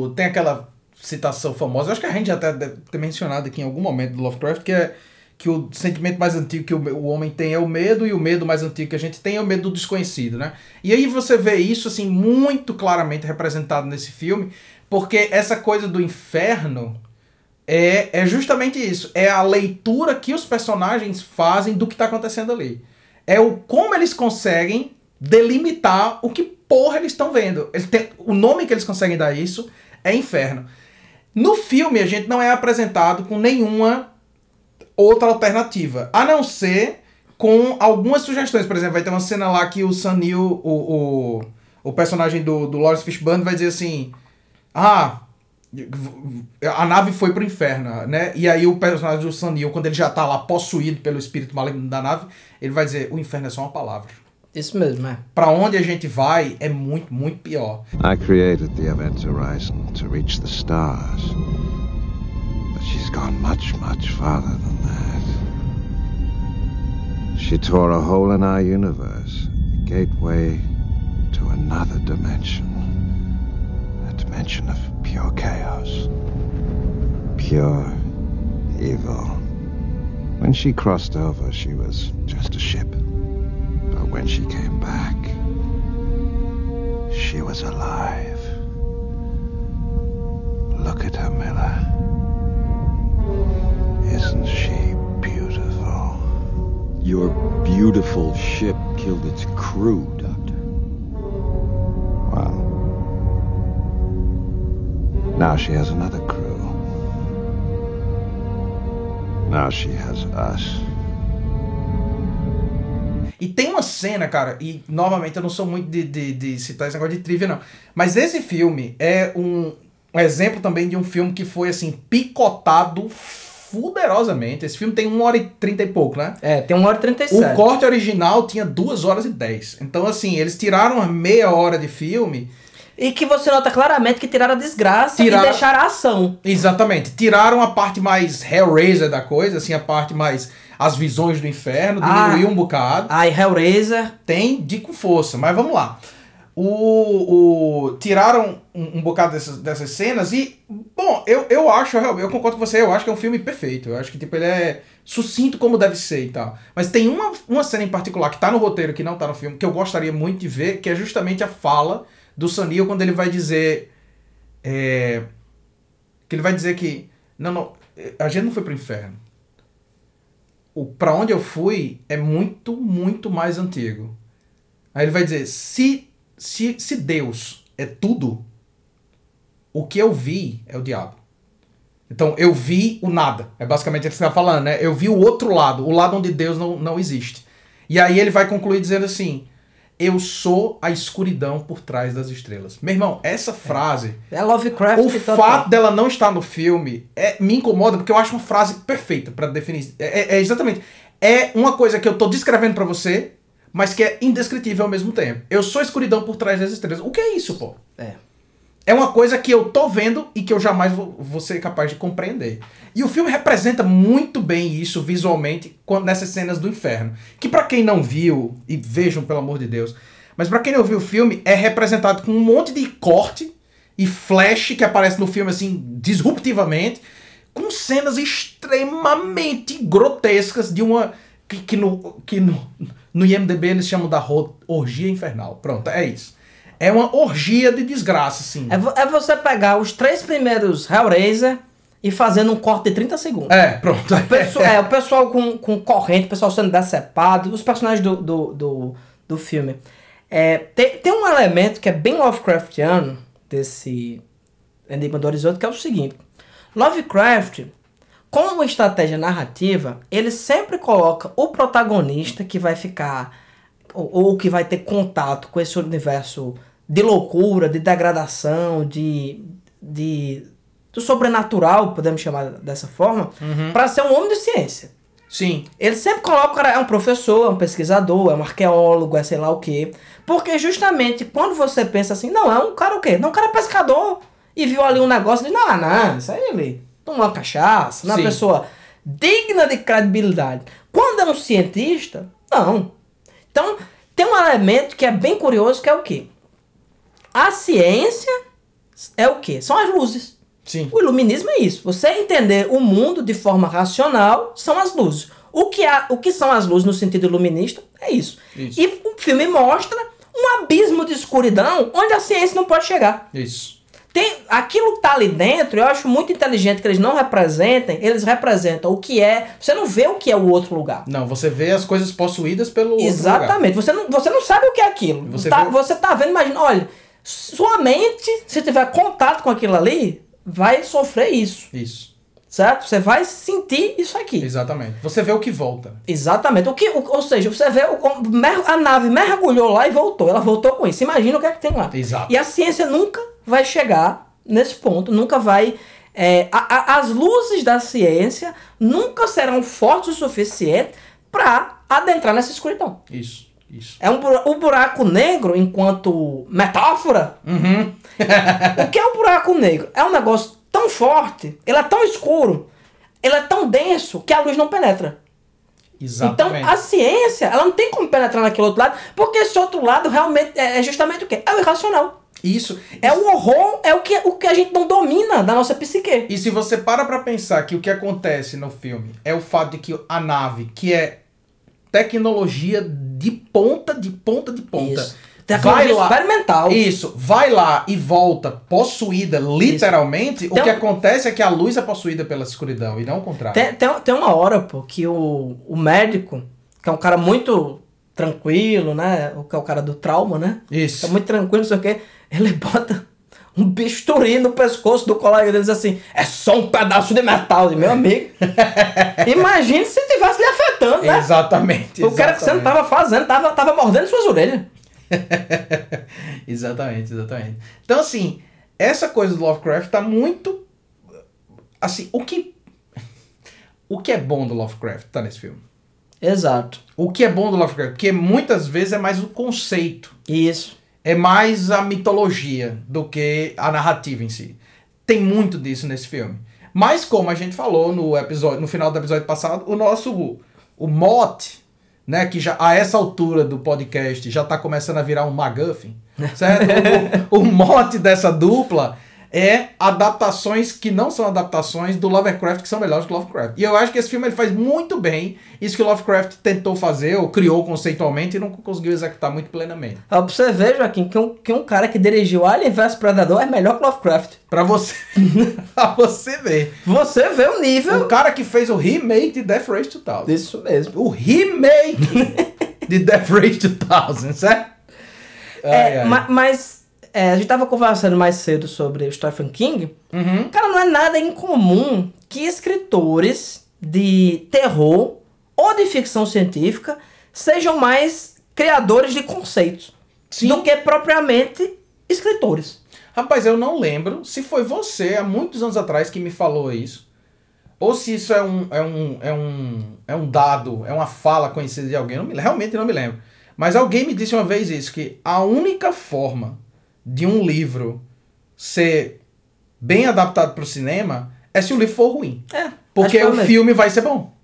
o, tem aquela citação famosa, acho que a gente já até deve ter mencionado aqui em algum momento do Lovecraft, que é que o sentimento mais antigo que o, o homem tem é o medo, e o medo mais antigo que a gente tem é o medo do desconhecido, né? E aí você vê isso, assim, muito claramente representado nesse filme, porque essa coisa do inferno é, é justamente isso. É a leitura que os personagens fazem do que está acontecendo ali. É o como eles conseguem delimitar o que porra eles estão vendo. Eles têm- o nome que eles conseguem dar isso é inferno. No filme, a gente não é apresentado com nenhuma outra alternativa, a não ser com algumas sugestões. Por exemplo, vai ter uma cena lá que o Sanil, o, o, o personagem do, do Lawrence Fishburne, vai dizer assim: Ah, a nave foi pro inferno, né? E aí o personagem do Sanil, quando ele já tá lá possuído pelo espírito maligno da nave, ele vai dizer: O inferno é só uma palavra. Isso mesmo, é. Pra onde a gente vai é muito, muito pior. I created the event horizon to reach the stars. But she's gone much, much farther than that. She tore a hole in our universe, a gateway to another dimension. Dimension of pure chaos. Pure evil. When she crossed over, she was just a ship. But when she came back, she was alive. Look at her, Miller. Isn't she beautiful? Your beautiful ship killed its crew, now she has another crew. Now she has us. E tem uma cena, cara, e novamente eu não sou muito de, de, de citar esse negócio de trivia, não. Mas esse filme é um, um exemplo também de um filme que foi, assim, picotado fuderosamente. Esse filme tem 1 hora e 30 e pouco, né? É, tem 1 hora e O 37. corte original tinha 2 horas e 10. Então, assim, eles tiraram uma meia hora de filme. E que você nota claramente que tiraram a desgraça Tiraram- e deixaram a ação. Exatamente. Tiraram a parte mais Hellraiser da coisa, assim, a parte mais. As visões do inferno, Ah. diminuiu um bocado. Ai, Hellraiser. Tem de com força, mas vamos lá. O, o- tiraram um, um bocado dessas, dessas cenas e, bom, eu, eu acho, eu, eu concordo com você, eu acho que é um filme perfeito. Eu acho que tipo, ele é sucinto como deve ser e tal. Mas tem uma, uma cena em particular que tá no roteiro, que não tá no filme, que eu gostaria muito de ver, que é justamente a fala do Sanil quando ele vai dizer. é, que ele vai dizer que. Não, não, a gente não foi pro inferno. O para onde eu fui é muito, muito mais antigo. Aí ele vai dizer: se, se, se Deus é tudo, o que eu vi é o diabo. Então eu vi o nada. É basicamente o que você está falando, né? Eu vi o outro lado, o lado onde Deus não, não existe. E aí ele vai concluir dizendo assim: Eu sou a escuridão por trás das estrelas. Meu irmão, essa frase. É Lovecraft O fato dela não estar no filme é, me incomoda porque eu acho uma frase perfeita pra definir. É, é- é exatamente. É uma coisa que eu tô descrevendo pra você, mas que é indescritível ao mesmo tempo. Eu sou a escuridão por trás das estrelas. O que é isso, pô? É. É uma coisa que eu tô vendo e que eu jamais vou, vou ser capaz de compreender. E o filme representa muito bem isso visualmente quando- nessas cenas do inferno. Que pra quem não viu, e vejam pelo amor de Deus, mas pra quem não viu o filme, é representado com um monte de corte e flash que aparece no filme assim, disruptivamente, com cenas extremamente grotescas de uma. que, que no, que no, no IMDB eles chamam da orgia infernal. Pronto, é isso. É uma orgia de desgraça, assim. É, é você pegar os três primeiros Hellraiser e fazendo um corte de 30 segundos. É, pronto. O pessoal, é, o pessoal com, com corrente, o pessoal sendo decepado, os personagens do, do, do, do filme. É, tem, tem um elemento que é bem Lovecraftiano desse, Enigma do Horizonte, que é o seguinte. Lovecraft, como estratégia narrativa, ele sempre coloca o protagonista que vai ficar, ou, ou que vai ter contato com esse universo de loucura, de degradação, de, de do sobrenatural, podemos chamar dessa forma, para ser um homem de ciência. Sim. Ele sempre coloca o cara é um professor, é um pesquisador, é um arqueólogo, é sei lá o quê. Porque justamente quando você pensa assim, não, é um cara o quê? Não, um cara é pescador. E viu ali um negócio de, não, não, isso aí ele tomou uma cachaça, não é uma pessoa digna de credibilidade. Quando é um cientista, não. Então, tem um elemento que é bem curioso, que é o quê? A ciência é o quê? São as luzes. Sim. O iluminismo é isso. Você entender o mundo de forma racional são as luzes. O que, há, o que são as luzes no sentido iluminista é isso. Isso. E o filme mostra um abismo de escuridão onde a ciência não pode chegar. Isso. Tem, aquilo que tá ali dentro, eu acho muito inteligente que eles não representem, eles representam o que é. Você não vê o que é o outro lugar. Não, você vê as coisas possuídas pelo outro lugar. Exatamente. Você não, você não sabe o que é aquilo. Você tá, você tá vendo, imagina, olha, sua mente, se tiver contato com aquilo ali, vai sofrer isso. Isso. Certo? Você vai sentir isso aqui. Exatamente. Você vê o que volta. Exatamente. O que, o- ou seja, você vê o- a nave mergulhou lá e voltou. Ela voltou com isso. Imagina o que é que tem lá. Exato. E a ciência nunca vai chegar nesse ponto, nunca vai. é, a- a- as luzes da ciência nunca serão fortes o suficiente para adentrar nessa escuridão. Isso. Isso. É um o buraco negro, enquanto metáfora, Uhum. o que é o buraco negro? É um negócio tão forte, ele é tão escuro, ele é tão denso que a luz não penetra. Exatamente. Então a ciência, ela não tem como penetrar naquele outro lado, porque esse outro lado realmente é é justamente o quê? É o irracional. Isso. É o horror, é o que, o que a gente não domina da nossa psique. E se você para pra pensar que o que acontece no filme é o fato de que a nave, que é tecnologia de ponta, de ponta, de ponta. Isso. Tecnologia experimental. Isso, vai lá e volta possuída literalmente, o Tem que um- acontece é que a luz é possuída pela escuridão e não o contrário. Tem, tem, tem uma hora, pô, que o, o médico, que é um cara muito tranquilo, né? O que é o cara do trauma, né? Isso. É muito tranquilo, não sei o quê. Ele bota um bisturi no pescoço do colega dele e diz assim: é só um pedaço de metal, de meu amigo. Imagine se tivesse lhe afetando, né? Exatamente. O cara que você não exatamente. tava fazendo, tava, tava mordendo suas orelhas. exatamente, exatamente. Então, assim, essa coisa do Lovecraft tá muito. Assim, o que. O que é bom do Lovecraft tá nesse filme? Exato. O que é bom do Lovecraft? Porque muitas vezes é mais o conceito, Isso. é mais a mitologia do que a narrativa em si. Tem muito disso nesse filme. Mas como a gente falou no episódio, no final do episódio passado, o nosso o mote, né, que já a essa altura do podcast já tá começando a virar um MacGuffin, certo? o, o mote dessa dupla é adaptações que não são adaptações do Lovecraft que são melhores que Lovecraft. E eu acho que esse filme ele faz muito bem isso que o Lovecraft tentou fazer ou criou conceitualmente e não conseguiu executar muito plenamente. Pra você ver, Joaquim, que um, que um cara que dirigiu Alien vs Predador é melhor que Lovecraft. Pra você, pra você ver. Você vê o O nível. cara que fez o remake de Death Race 2000. Isso mesmo. O remake de Death Race 2000, certo? Ai, É, ai. ma- mas é, a gente tava conversando mais cedo sobre o Stephen King. Uhum. Cara, não é nada incomum que escritores de terror ou de ficção científica sejam mais criadores de conceitos Sim. do que propriamente escritores. Rapaz, eu não lembro se foi você há muitos anos atrás que me falou isso. Ou se isso é um, é um, é um, é um dado, é uma fala conhecida de alguém. Não me- realmente não me lembro. Mas alguém me disse uma vez isso, que a única forma de um livro ser bem adaptado para o cinema é se o livro for ruim. É, Porque é o mesmo. filme vai ser bom.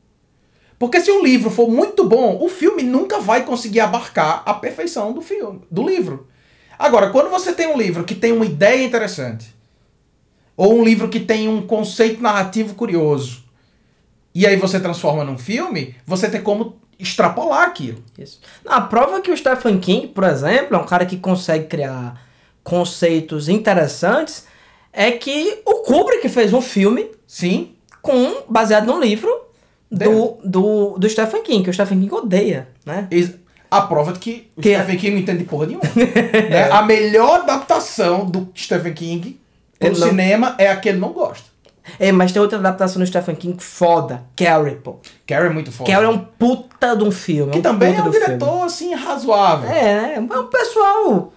Porque se o livro for muito bom, o filme nunca vai conseguir abarcar a perfeição do filme, do livro. Agora, quando você tem um livro que tem uma ideia interessante, ou um livro que tem um conceito narrativo curioso, e aí você transforma num filme, você tem como extrapolar aquilo. Isso. A prova é que o Stephen King, por exemplo, é um cara que consegue criar conceitos interessantes, é que o Kubrick fez um filme Sim, com baseado num livro do, do, do Stephen King, que o Stephen King odeia, né? ex- a prova de que o Que é- Stephen King não entende porra nenhuma. né? A melhor adaptação do Stephen King Ele não- cinema é a que ele não gosta. É, mas tem outra adaptação do Stephen King foda. Carrie, pô. Carrie é muito foda. Carrie é um puta de um filme. Que um também é um do filme. diretor, assim, razoável. É, é um pessoal.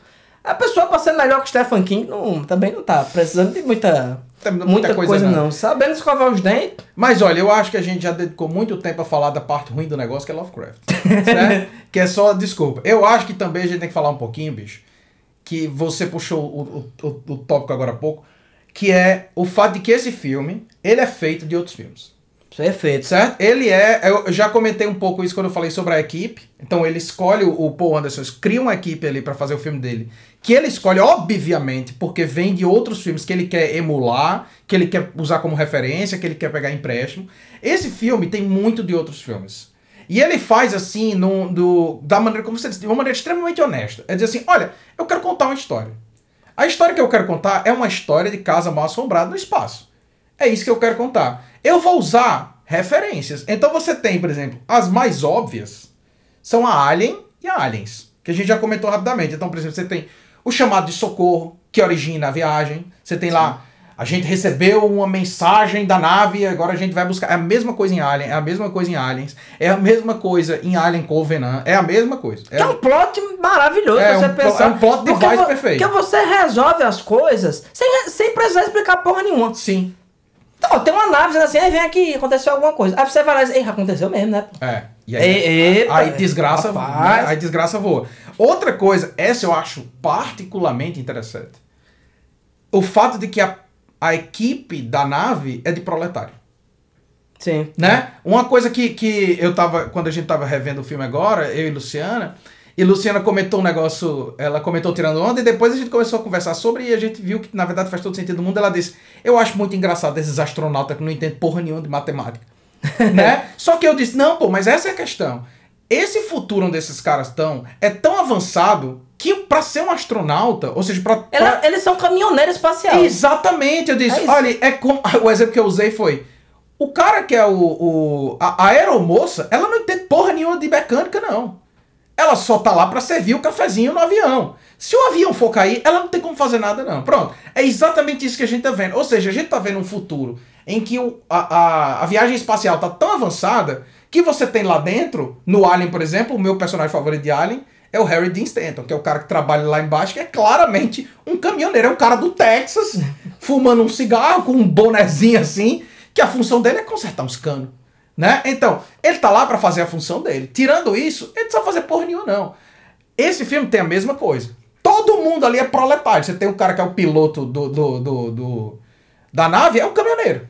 A pessoa ser melhor que Stephen King não, também não tá precisando de muita, muita muita, coisa coisa, não. não. Sabendo escovar os dentes. Mas olha, eu acho que a gente já dedicou muito tempo a falar da parte ruim do negócio, que é Lovecraft. certo? que é só, desculpa. Eu acho que também a gente tem que falar um pouquinho, bicho, que você puxou o, o, o, o tópico agora há pouco, que é o fato de que esse filme, ele é feito de outros filmes. Perfeito. Certo? Ele é. Eu já comentei um pouco isso quando eu falei sobre a equipe. Então ele escolhe o o Paul Anderson, cria uma equipe ali pra fazer o filme dele. Que ele escolhe, obviamente, porque vem de outros filmes que ele quer emular, que ele quer usar como referência, que ele quer pegar empréstimo. Esse filme tem muito de outros filmes. E ele faz assim, no, do, da maneira, como você disse, de uma maneira extremamente honesta. É dizer assim: olha, eu quero contar uma história. A história que eu quero contar é uma história de casa mal assombrada no espaço. É isso que eu quero contar. Eu vou usar referências. Então você tem, por exemplo, as mais óbvias são a Alien e a Aliens, que a gente já comentou rapidamente. Então, por exemplo, você tem o chamado de socorro, que origina a viagem. Você tem lá, a gente recebeu uma mensagem da nave, agora a gente vai buscar. É a mesma coisa em Alien, é a mesma coisa em Aliens, é a mesma coisa em Alien Covenant, é a mesma coisa. Que é um plot maravilhoso É, você um pensar. é um plot device vo- perfeito. Porque você resolve as coisas sem, sem precisar explicar porra nenhuma. Sim. Então, tem uma nave assim, aí vem aqui, aconteceu alguma coisa. Aí você vai lá e diz, aconteceu mesmo, né? pô?" É. E E- epa, aí desgraça, rapaz. né? aí desgraça voa. Outra coisa, essa eu acho particularmente interessante. O fato de que a, a equipe da nave é de proletário. Sim. Né? Uma coisa que, que eu tava. Quando a gente tava revendo o filme agora, eu e Luciana, e Luciana comentou um negócio, ela comentou tirando onda, e depois a gente começou a conversar sobre, e a gente viu que na verdade faz todo sentido do mundo. Ela disse: Eu acho muito engraçado esses astronautas que não entendem porra nenhuma de matemática. né? Só que eu disse: Não, pô, mas essa é a questão. Esse futuro onde esses caras estão é tão avançado que pra ser um astronauta, ou seja, pra. Ela- pra- eles são caminhoneiros espaciais. Exatamente, eu disse, É olha, é como. O exemplo que eu usei foi. O cara que é o. o a, a aeromoça, ela não entende porra nenhuma de mecânica, não. Ela só tá lá pra servir o cafezinho no avião. Se o avião for cair, ela não tem como fazer nada, não. Pronto. É exatamente isso que a gente tá vendo. Ou seja, a gente tá vendo um futuro em que o, a, a, a viagem espacial tá tão avançada que você tem lá dentro, no Alien, por exemplo, o meu personagem favorito de Alien é o Harry Dean Stanton, que é o cara que trabalha lá embaixo, que é claramente um caminhoneiro, é um cara do Texas, fumando um cigarro com um bonezinho assim, que a função dele é consertar uns canos. Né? Então, ele tá lá pra fazer a função dele. Tirando isso, ele não precisa fazer porra nenhuma, não. Esse filme tem a mesma coisa. Todo mundo ali é proletário. Você tem um cara que é o piloto do, do, do, do- da nave, é um caminhoneiro.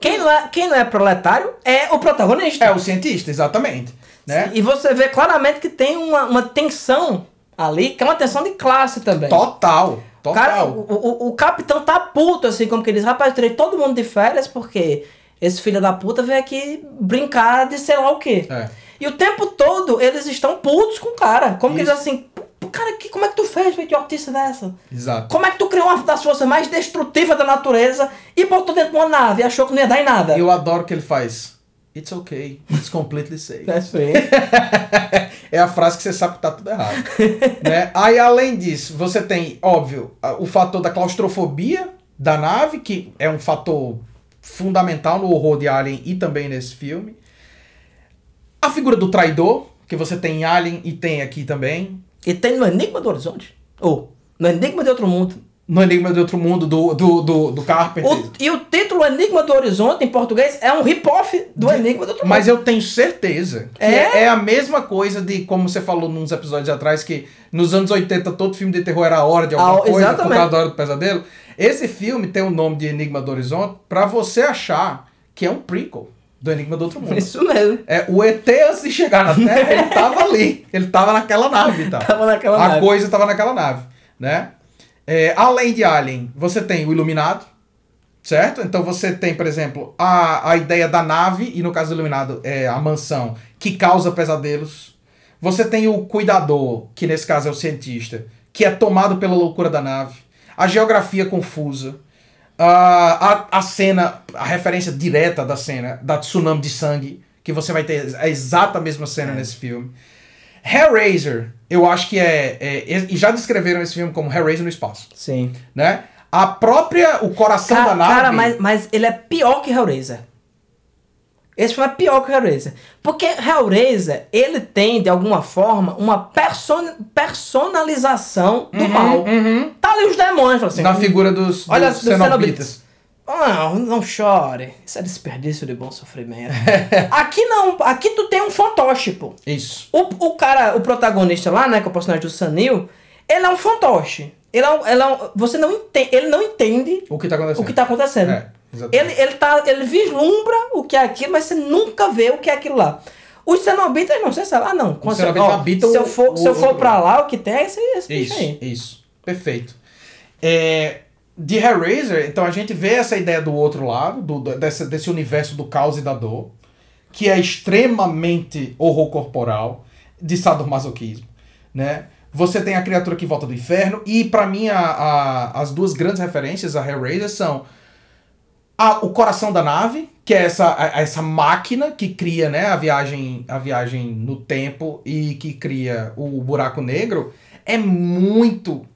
Quem, não é, quem não é proletário é o protagonista. É o cientista, exatamente. Né? E você vê claramente que tem uma, uma tensão ali, que é uma tensão de classe também. Total. Total. cara, o, o, o capitão tá puto, assim, como que diz, rapaz, tirei todo mundo de férias porque esse filho da puta veio aqui brincar de sei lá o quê. É. E o tempo todo eles estão putos com o cara. Como que Isso. diz assim, "Pô, cara, que, como é que tu fez, uma idiotice dessa? Exato. Como é que tu criou uma das forças mais destrutivas da natureza e botou dentro de uma nave e achou que não ia dar em nada? Eu adoro que ele faz. It's okay. It's completely safe. É isso aí. é a frase que você sabe que tá tudo errado. né? Aí, além disso, você tem, óbvio, o fator da claustrofobia da nave, que é um fator fundamental no horror de Alien e também nesse filme. A figura do traidor, que você tem em Alien e tem aqui também. E tem no Enigma do Horizonte. Ou, no Enigma de Outro Mundo. No Enigma de Outro Mundo, do, do, do, do Carpenter. O- e o título Enigma do Horizonte, em português, é um rip-off do Enigma do Outro Mas Mundo. eu tenho certeza que É? é? é a mesma coisa de, como você falou nos episódios atrás, que nos anos 80 todo filme de terror era a hora de alguma Ah, coisa, por exatamente. causa da hora do pesadelo. Esse filme tem o nome de Enigma do Horizonte pra você achar que é um prequel do Enigma do Outro Mundo. Isso mesmo. É, o ET antes de chegar na Terra, ele tava ali. Ele tava naquela nave tal. Tava naquela a nave. coisa tava naquela nave, né? É, além de Alien, você tem o Iluminado, certo? Então você tem, por exemplo, a, a ideia da nave, e no caso do Iluminado é a mansão, que causa pesadelos. Você tem o Cuidador, que nesse caso é o cientista, que é tomado pela loucura da nave. A geografia confusa. A, a cena, a referência direta da cena, da tsunami de sangue, que você vai ter a exata mesma cena nesse filme. Hellraiser, eu acho que é, é- E já descreveram esse filme como Hellraiser no espaço Sim. né? A própria, o coração da nave. Cara, mas, mas ele é pior que Hellraiser. Esse filme é pior que Hellraiser. Porque Hellraiser, ele tem, de alguma forma, uma person- personalização do mal. Tá ali os demônios, assim. na figura dos, Olha, dos dos cenobitas. cenobitas. Não, não chore. Isso é desperdício de bom sofrimento. aqui não. Aqui tu tem um fantoche, pô. Isso. O, o cara, o protagonista lá, né, que é o personagem do Sanil, ele é um fantoche. Ele é um, ele é um- você não entende, ele não entende O que tá acontecendo? o que tá acontecendo. É, exatamente. ele, ele, tá, ele vislumbra o que é aquilo, mas você nunca vê o que é aquilo lá. Os cenobitas não, você sabe. Ah, não. você- cenobitas ó, habitam se eu o- for, se eu o for pra lá, o que tem é esse, esse Isso, aí. isso. Perfeito. É, de Hellraiser, então a gente vê essa ideia do outro lado, do, desse, desse universo do caos e da dor, que é extremamente horror corporal, de sadomasoquismo, né? Você tem a criatura que volta do inferno, e pra mim a, a- as duas grandes referências a Hellraiser são a- o coração da nave, que é essa, a- essa máquina que cria né, a, viagem, a viagem no tempo e que cria o buraco negro, é muito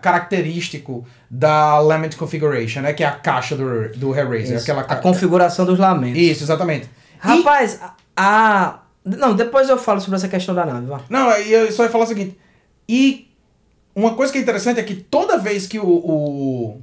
característico da Lament Configuration, né, que é a caixa do, do Hellraiser. Isso, Aquela a ca- configuração dos lamentos. Isso, exatamente. E- Rapaz, a, a- Não, depois eu falo sobre essa questão da nave, vá. Não, e eu só ia falar o seguinte. E uma coisa que é interessante é que toda vez que o, o,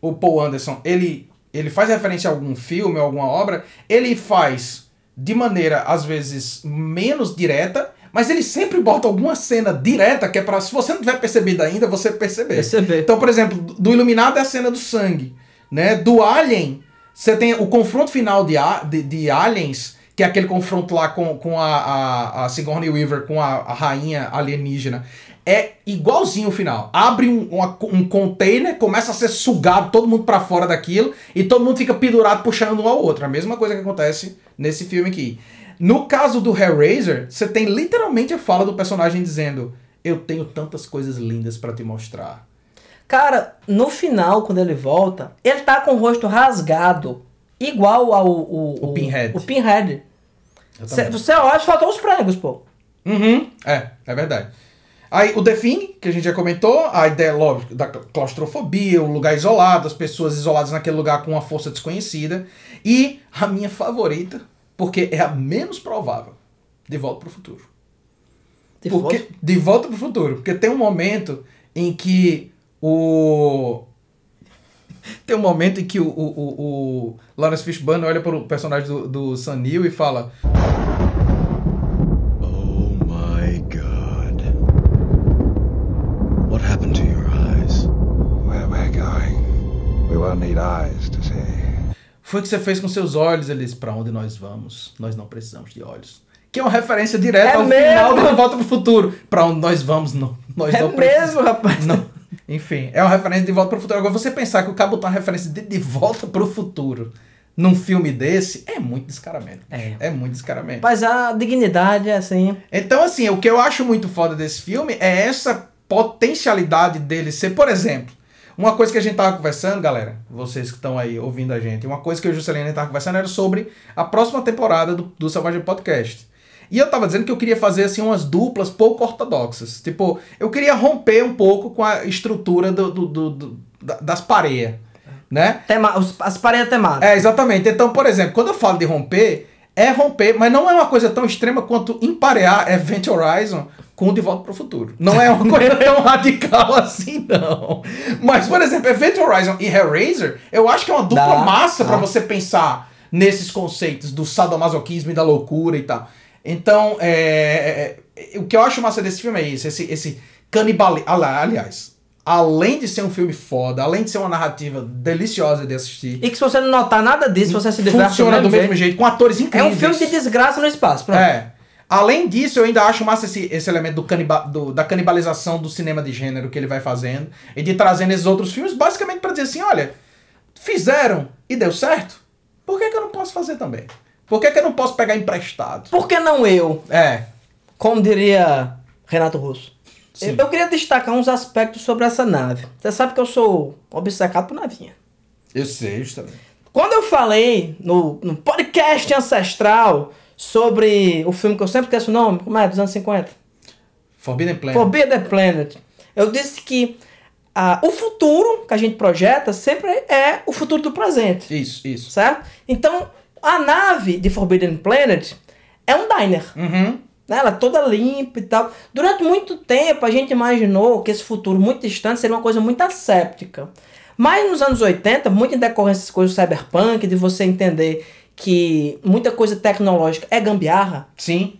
o Paul Anderson ele, ele faz referência a algum filme, a alguma obra, ele faz de maneira, às vezes, menos direta, mas ele sempre bota alguma cena direta que é pra, se você não tiver percebido ainda, você perceber. Perceber. Então, por exemplo, do Iluminado é a cena do sangue, né? Do Alien, você tem o confronto final de, de, de Aliens, que é aquele confronto lá com, com a, a, a Sigourney Weaver, com a, a rainha alienígena. É igualzinho o final. Abre um, uma- um container, começa a ser sugado todo mundo pra fora daquilo, e todo mundo fica pendurado puxando um ao outro. A mesma coisa que acontece nesse filme aqui. No caso do Hellraiser, você tem literalmente a fala do personagem dizendo: Eu tenho tantas coisas lindas pra te mostrar. Cara, no final, quando ele volta, ele tá com o rosto rasgado. Igual ao. O, O Pinhead. O Pinhead. Cê-. Você olha, faltou os pregos, pô. Uhum, é, é verdade. Aí o Define, que a gente já comentou, a ideia, lógico, da claustrofobia, o lugar isolado, as pessoas isoladas naquele lugar com uma força desconhecida. E a minha favorita, porque é a menos provável, De Volta para o Futuro. De Porque, volta. de volta pro futuro. Porque tem um momento em que o. Tem um momento em que o, o, o, o Lawrence Fishburne olha para o personagem do, do Sam Neill e fala: Foi o que você fez com seus olhos? Ele disse: Para onde nós vamos? Nós não precisamos de olhos. Que é uma referência direta É ao mesmo? final De Volta pro Futuro. Para onde nós vamos? Não, nós É não mesmo, rapaz. Não. Enfim, é uma referência de Volta pro Futuro. Agora, você pensar que o cara botar uma referência de De Volta pro Futuro num filme desse é muito descaramento. É. É muito descaramento. Mas a dignidade é assim. Então, assim, o que eu acho muito foda desse filme é essa potencialidade dele ser, por exemplo, uma coisa que a gente tava conversando, galera, vocês que estão aí ouvindo a gente, uma coisa que eu e o Juscelino tava conversando era sobre a próxima temporada do, do Selvagem Podcast. E eu tava dizendo que eu queria fazer, assim, umas duplas pouco ortodoxas. Tipo, eu queria romper um pouco com a estrutura do, do- do- do- da- das pareias, né? Tema, as paredes temáticas. É, exatamente. Então, por exemplo, quando eu falo de romper, é romper, mas não é uma coisa tão extrema quanto emparear Event Horizon com De Volta para o Futuro. Não é uma coisa tão radical assim, não. Mas, por exemplo, Event Horizon e Hellraiser, eu acho que é uma dupla Dá, massa para você pensar nesses conceitos do sadomasoquismo e da loucura e tal. Então, é, é, é, o que eu acho massa desse filme é isso, esse, esse canibalismo. Aliás, além de ser um filme foda, além de ser uma narrativa deliciosa de assistir, E que se você não notar nada disso, você se diverte funciona do mesmo jeito, com atores É incríveis. um filme de desgraça no espaço. Pronto. É. Além disso, eu ainda acho massa esse, esse elemento do do- da canibalização do cinema de gênero que ele vai fazendo e de trazendo esses outros filmes, basicamente pra dizer assim: olha, fizeram e deu certo, por que, que eu não posso fazer também? Por que, que eu não posso pegar emprestado? Por que não eu? É. Como diria Renato Russo. Sim. Eu queria destacar uns aspectos sobre essa nave. Você sabe que eu sou obcecado por navinha. Eu sei, justamente. Quando eu falei no, no podcast ancestral sobre o filme que eu sempre esqueço o nome, como é? Dos anos 50? Forbidden Planet. Forbidden Planet. Eu disse que ah, o futuro que a gente projeta sempre é o futuro do presente, Isso, isso. certo? Então, a nave de Forbidden Planet é um diner. Uhum. né? Ela é toda limpa e tal. Durante muito tempo a gente imaginou que esse futuro muito distante seria uma coisa muito asséptica. Mas nos anos 80, muito em decorrência dessas coisas do cyberpunk, de você entender que muita coisa tecnológica é gambiarra, Sim.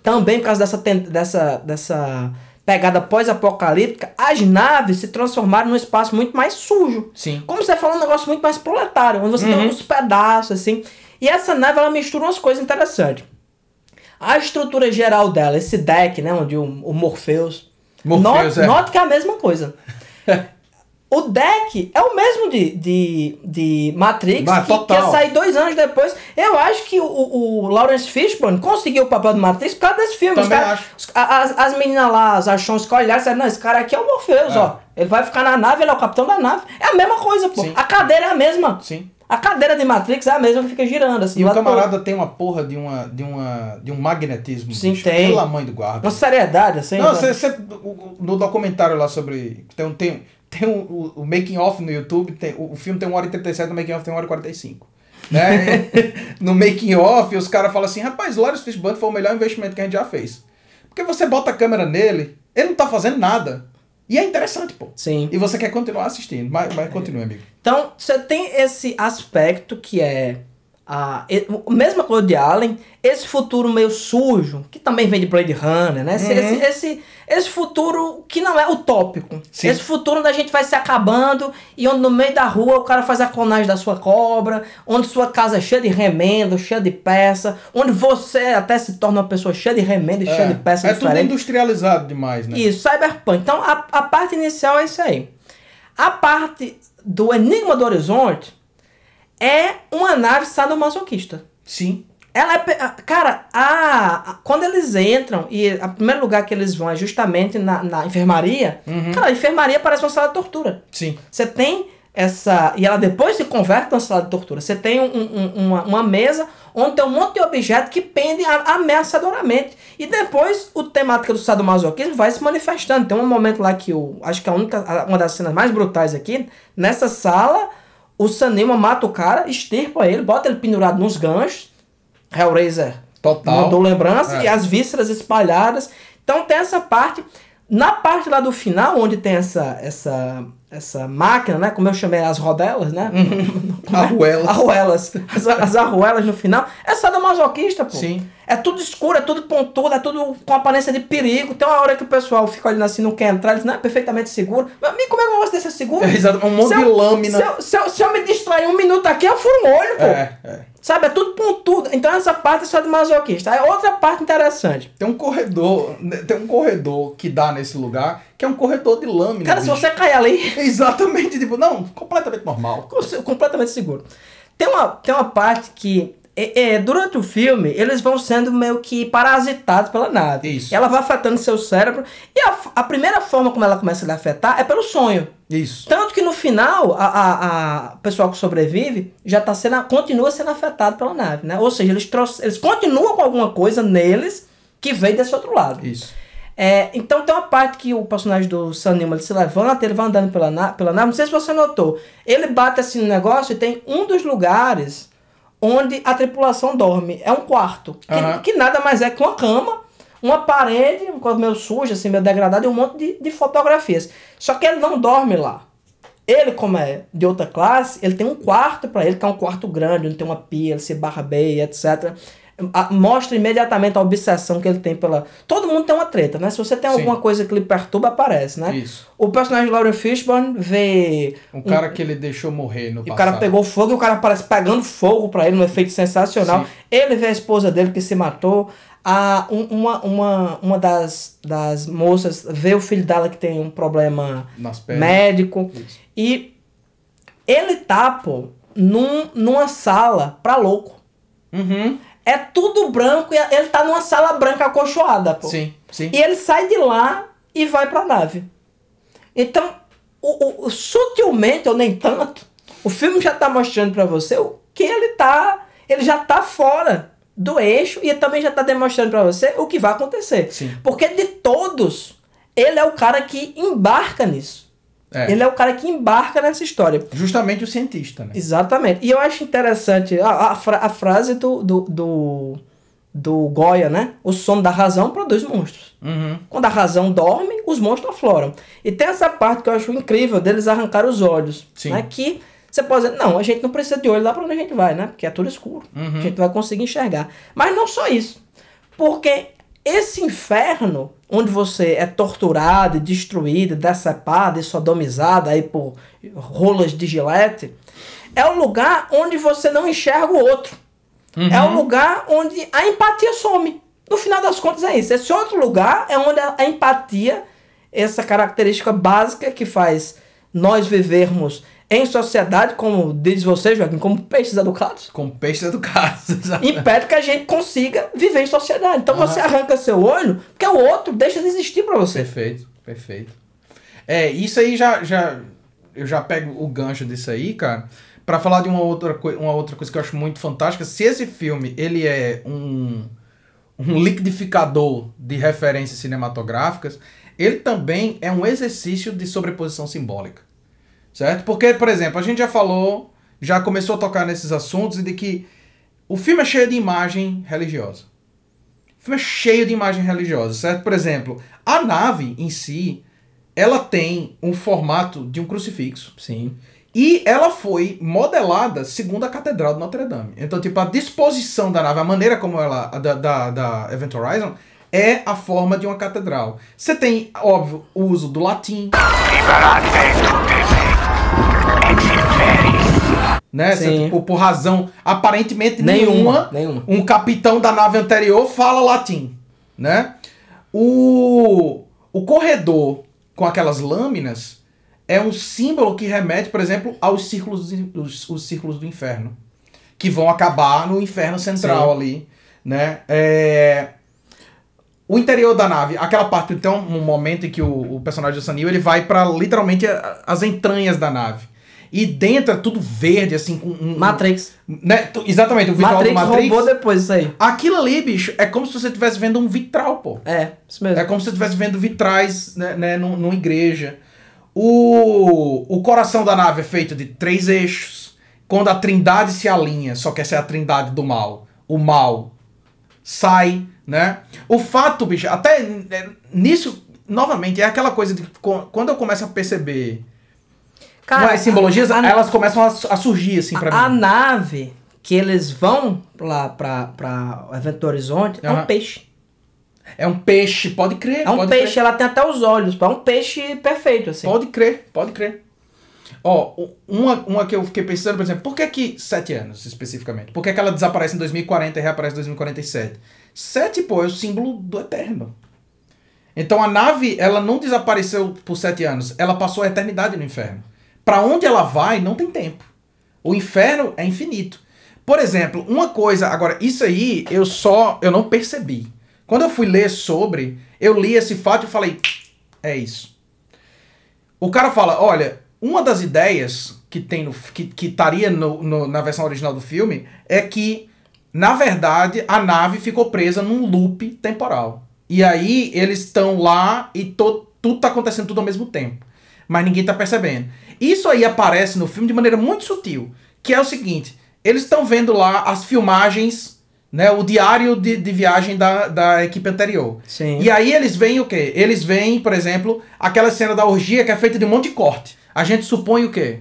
também por causa dessa, dessa, dessa pegada pós-apocalíptica, as naves se transformaram num espaço muito mais sujo. Sim. Como você falou, um negócio muito mais proletário, onde você tem uns pedaços, assim. E essa nave, ela mistura umas coisas interessantes. A estrutura geral dela, esse deck, né, onde o, o Morpheus... Morpheus, note, é. note que é a mesma coisa. o deck é o mesmo de, de, de Matrix, Ah, que, total. ia sair dois anos depois. Eu acho que o, o, Lawrence Fishburne conseguiu o papel do Matrix por causa desse filme. Também cara- acho. as, as meninas lá, as achões que olharam, disseram, não, esse cara aqui é o Morpheus, É. ó. Ele vai ficar na nave, ele é o capitão da nave. É a mesma coisa, pô. Sim. A cadeira é a mesma. Sim. A cadeira de Matrix é a mesma que fica girando, assim. E o camarada tem uma porra de uma de uma de um magnetismo. Sim, bicho, tem. Pela mãe do guarda. Uma seriedade, assim. Não, né? você, o- no documentário lá sobre. Tem, um- tem, tem um- o, o making off no YouTube, tem, o, o filme tem 1 hora e 37, o making off tem 1 hora e 45. Né? no making off, os caras falam assim: rapaz, Lawrence Fishburne foi o melhor investimento que a gente já fez. Porque você bota a câmera nele, ele não tá fazendo nada. E é interessante, pô. Sim. E você quer continuar assistindo. Mas, mas continue, amigo. Então, você tem esse aspecto que é a mesma coisa de Alien, esse futuro meio sujo, que também vem de Blade Runner, né? Esse, Uhum. esse, esse, esse futuro que não é utópico. Sim. Esse futuro onde a gente vai se acabando e onde no meio da rua o cara faz a clonagem da sua cobra, onde sua casa é cheia de remendo, cheia de peça, onde você até se torna uma pessoa cheia de remendo e cheia de peça é tudo diferente. industrializado demais, né? Isso, Cyberpunk. Então, a, a parte inicial é isso aí. A parte do Enigma do Horizonte é uma nave sadomasoquista. Sim. Ela é. Cara, a, a- quando eles entram, e o primeiro lugar que eles vão é justamente na, na enfermaria, cara, a enfermaria parece uma sala de tortura. Sim. Você tem essa. E ela depois se converte numa sala de tortura. Você tem um- um- uma, uma mesa onde tem um monte de objetos que pendem ameaçadoramente. E depois o temática do sadomasoquismo vai se manifestando. Tem um momento lá que o. Acho que a única. Uma das cenas mais brutais aqui, nessa sala, o Sanima mata o cara, extirpa ele, bota ele pendurado nos ganchos. Hellraiser Total. mandou lembrança É. e as vísceras espalhadas. Então tem essa parte. Na parte lá do final, onde tem essa, essa, essa máquina, né? Como eu chamei as rodelas, né? Arruelas. Arruelas. As, as arruelas no final. É sadomasoquista, pô. Sim. É tudo escuro, é tudo pontudo, é tudo com aparência de perigo. Tem uma hora que o pessoal fica olhando assim, não quer entrar, eles não é perfeitamente seguro. Mas amigo, como é que um negócio desse é seguro? É, exato, um monte de lâmina. Se eu, se, eu, se eu me distrair um minuto aqui, eu furo um olho, pô. É, é. Sabe, é tudo pontudo. Então essa parte é só de masoquista. Aí outra parte interessante. Tem um corredor, né, tem um corredor que dá nesse lugar, que é um corredor de lâmina. Cara, se bicho. você cair ali, Exatamente, tipo, não, completamente normal. com- completamente seguro. Tem uma, tem uma parte que, é, é, durante o filme, eles vão sendo meio que parasitados pela nave. Isso. Ela vai afetando seu cérebro. E a, a primeira forma como ela começa a lhe afetar é pelo sonho. Isso. Tanto que no final, a, a, a- o pessoal que sobrevive já tá sendo, continua sendo afetado pela nave, né? Ou seja, eles, trouxe, eles continuam com alguma coisa neles que veio desse outro lado. Isso. É, então tem uma parte que o personagem do Sam se levanta, ele vai andando pela, na- pela nave, não sei se você notou. Ele bate assim no negócio e tem um dos lugares onde a tripulação dorme. É um quarto. Que, Aham. que nada mais é que uma cama, uma parede, um quarto meio sujo, assim, meio degradado, e um monte de, de fotografias. Só que ele não dorme lá. Ele, como é de outra classe, ele tem um quarto pra ele, que é um quarto grande, onde tem uma pia, ele se barbeia, etc. Mostra imediatamente a obsessão que ele tem pela. Todo mundo tem uma treta, né? Se você tem Sim. alguma coisa que lhe perturba, aparece, né? Isso. O personagem de Lauren Fishburne vê. Um cara que ele deixou morrer no E o passado. cara pegou fogo e o cara parece pegando fogo pra ele, um efeito sensacional. Sim. Ele vê a esposa dele que se matou. A, um- uma, uma, uma das, das moças vê o filho dela que tem um problema médico. Isso. E ele tá, pô, num, numa sala pra louco. Uhum. É tudo branco e ele tá numa sala branca acolchoada, pô. Sim, sim. E ele sai de lá e vai pra nave. Então, o, o- sutilmente, ou nem tanto, o filme já tá mostrando pra você o que ele tá. Ele já tá fora do eixo e também já tá demonstrando pra você o que vai acontecer. Sim. Porque de todos, ele é o cara que embarca nisso. É. Ele é o cara que embarca nessa história. Justamente o cientista, né? Exatamente. E eu acho interessante a, a, fra- a frase do, do, do, do Goya, né? O sono da razão produz monstros. Uhum. Quando a razão dorme, os monstros afloram. E tem essa parte que eu acho incrível deles arrancar os olhos. Sim. Né? Que você pode dizer, não, a gente não precisa de olho lá pra onde a gente vai, né? Porque é tudo escuro. A gente vai conseguir enxergar. Mas não só isso. Porque esse inferno, onde você é torturado, destruído, decepado e sodomizado aí por rolas de gilete, é o lugar onde você não enxerga o outro. É o lugar onde a empatia some. No final das contas é isso. Esse outro lugar é onde a empatia, essa característica básica que faz nós vivermos em sociedade, como diz você, Joaquim, como peixes educados, Com peixes educados. impede que a gente consiga viver em sociedade. Então você arranca seu olho, porque o outro deixa de existir pra você. Perfeito, perfeito. É, isso aí já, já. Eu já pego o gancho disso aí, cara. Pra falar de uma outra, uma outra coisa que eu acho muito fantástica. Se esse filme ele é um, um liquidificador de referências cinematográficas, ele também é um exercício de sobreposição simbólica. Certo? Porque, por exemplo, a gente já falou, já começou a tocar nesses assuntos e de que o filme é cheio de imagem religiosa. O filme é cheio de imagem religiosa, certo? Por exemplo, a nave em si, ela tem um formato de um crucifixo. Sim. E ela foi modelada segundo a Catedral de Notre Dame. Então, tipo, a disposição da nave, a maneira como ela. a Da, da, da Event Horizon, é a forma de uma catedral. Você tem, óbvio, o uso do latim. Né? Tipo, por razão aparentemente Nenhuma, nenhuma, um capitão da nave anterior fala latim, né? O, o corredor com aquelas lâminas é um símbolo que remete, por exemplo, aos círculos, do- os, os círculos do inferno, que vão acabar no inferno central Sim. ali, né? É, o interior da nave, aquela parte, então, um momento em que o, o personagem do Sanil, ele vai para literalmente as entranhas da nave. E dentro é tudo verde, assim, com um... Matrix. Né? Exatamente, o visual Matrix, do Matrix. roubou depois isso aí. Aquilo ali, bicho, é como se você estivesse vendo um vitral, pô. É, isso mesmo. É como se você estivesse vendo vitrais, né, né num- numa igreja. O, o coração da nave é feito de três eixos. Quando a trindade se alinha, só que essa é a trindade do mal, o mal sai, né? O fato, bicho, até nisso, novamente, é aquela coisa de quando eu começo a perceber umas simbologias, a- elas começam a, a surgir, assim, pra A mim. nave que eles vão lá pra, pra Evento do Horizonte é um peixe. É um peixe, pode crer. É um peixe, crer. ela tem até os olhos. É um peixe perfeito, assim. Pode crer, pode crer. Ó, uma, uma que eu fiquei pensando, por exemplo, por que que sete anos, especificamente? Por que, que ela desaparece em 2040 e reaparece em 2047? Sete, pô, é o símbolo do eterno. Então a nave, ela não desapareceu por sete anos, ela passou a eternidade no inferno. Pra onde ela vai, não tem tempo. O inferno é infinito. Por exemplo, uma coisa, agora, isso aí eu só, eu não percebi. Quando eu fui ler sobre, eu li esse fato e falei, é isso. O cara fala, olha, uma das ideias que tem no, que, que estaria no, no- na versão original do filme é que, na verdade, a nave ficou presa num loop temporal. E aí eles estão lá e to, tudo tá acontecendo tudo ao mesmo tempo. Mas ninguém tá percebendo. Isso aí aparece no filme de maneira muito sutil. Que é o seguinte: eles estão vendo lá as filmagens, né? O diário de, de viagem da, da equipe anterior. Sim. E aí eles veem o quê? Eles veem, por exemplo, aquela cena da orgia que é feita de um monte de corte. A gente supõe o quê?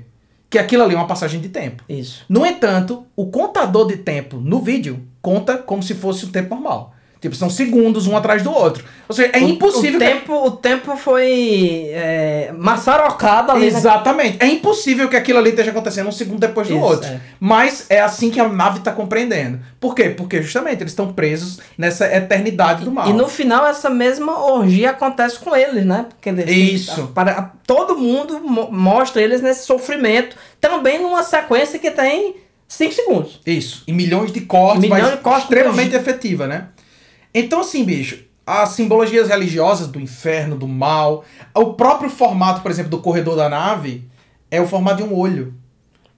Que aquilo ali é uma passagem de tempo. Isso. No entanto, o contador de tempo no vídeo conta como se fosse o tempo normal. Tipo, são segundos um atrás do outro. Ou seja, é O- impossível. O que- tempo, o tempo foi é, maçarocado ali. né? Exatamente. É impossível que aquilo ali esteja acontecendo um segundo depois do Isso, outro. é. Mas é assim que a nave está compreendendo. Por quê? Porque justamente eles estão presos nessa eternidade do mal. E no final essa mesma orgia acontece com eles, né? Porque eles, Isso. Para, todo mundo mo- mostra eles nesse sofrimento. Também numa sequência que tem 5 segundos. Isso. E milhões de cortes, Milhões mas de cortes extremamente efetiva, né? Então, assim, bicho, as simbologias religiosas do inferno, do mal, o próprio formato, por exemplo, do corredor da nave é o formato de um olho.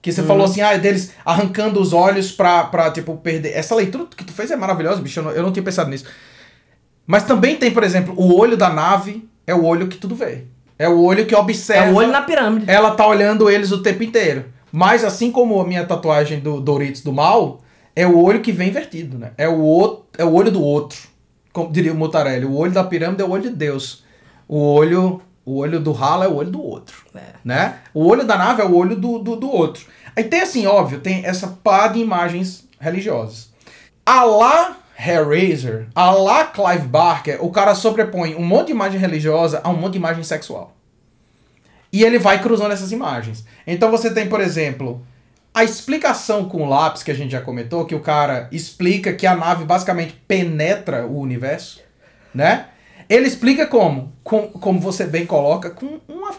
Que você falou assim, ah, é deles arrancando os olhos pra, pra, tipo, perder. Essa leitura que tu fez é maravilhosa, bicho. Eu não, eu não tinha pensado nisso. Mas também tem, por exemplo, o olho da nave é o olho que tudo vê. É o olho que observa. É o olho na pirâmide. Ela tá olhando eles o tempo inteiro. Mas assim como a minha tatuagem do Doritos do mal, é o olho que vem invertido, né? É o, outro, é o olho do outro. Como diria o Mutarelli, o olho da pirâmide é o olho de Deus. O olho, o olho do ralo é o olho do outro, É. né? O olho da nave é o olho do, do, do outro. Aí tem assim, óbvio, tem essa pá de imagens religiosas. A lá Hellraiser, a lá Clive Barker, o cara sobrepõe um monte de imagem religiosa a um monte de imagem sexual. E ele vai cruzando essas imagens. Então você tem, por exemplo, a explicação com o lápis que a gente já comentou, que o cara explica que a nave basicamente penetra o universo, né? Ele explica como, com, como você bem coloca, com uma,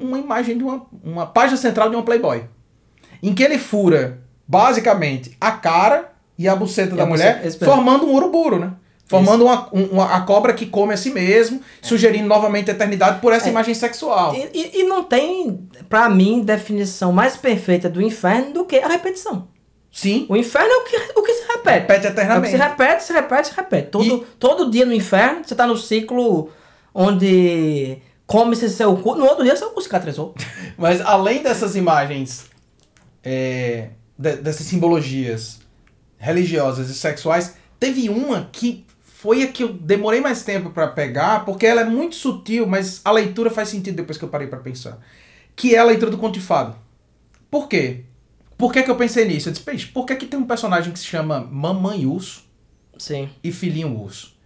uma imagem de uma, uma página central de uma Playboy. Em que ele fura, basicamente, a cara e a buceta E da a mulher, buceta- formando um uruburo, né? Formando uma, um- uma, a cobra que come a si mesmo, sugerindo novamente a eternidade por essa É. imagem sexual. E, e- e não tem, pra mim, definição mais perfeita do inferno do que a repetição. Sim, O inferno é o que, o que se repete. repete É eternamente. se repete, se repete, se repete. Todo, E- todo dia no inferno, você tá no ciclo onde come-se seu cu, no outro dia seu cu cicatrizou. Mas além dessas imagens, é, de- dessas simbologias religiosas e sexuais, teve uma que foi a que eu demorei mais tempo pra pegar, porque ela é muito sutil, mas a leitura faz sentido depois que eu parei pra pensar. Que é a leitura do conto de fada. Por quê? Por que, que eu pensei nisso? Eu disse, peixe, por que, que tem um personagem que se chama Mamãe Urso Sim. e Filhinho Urso?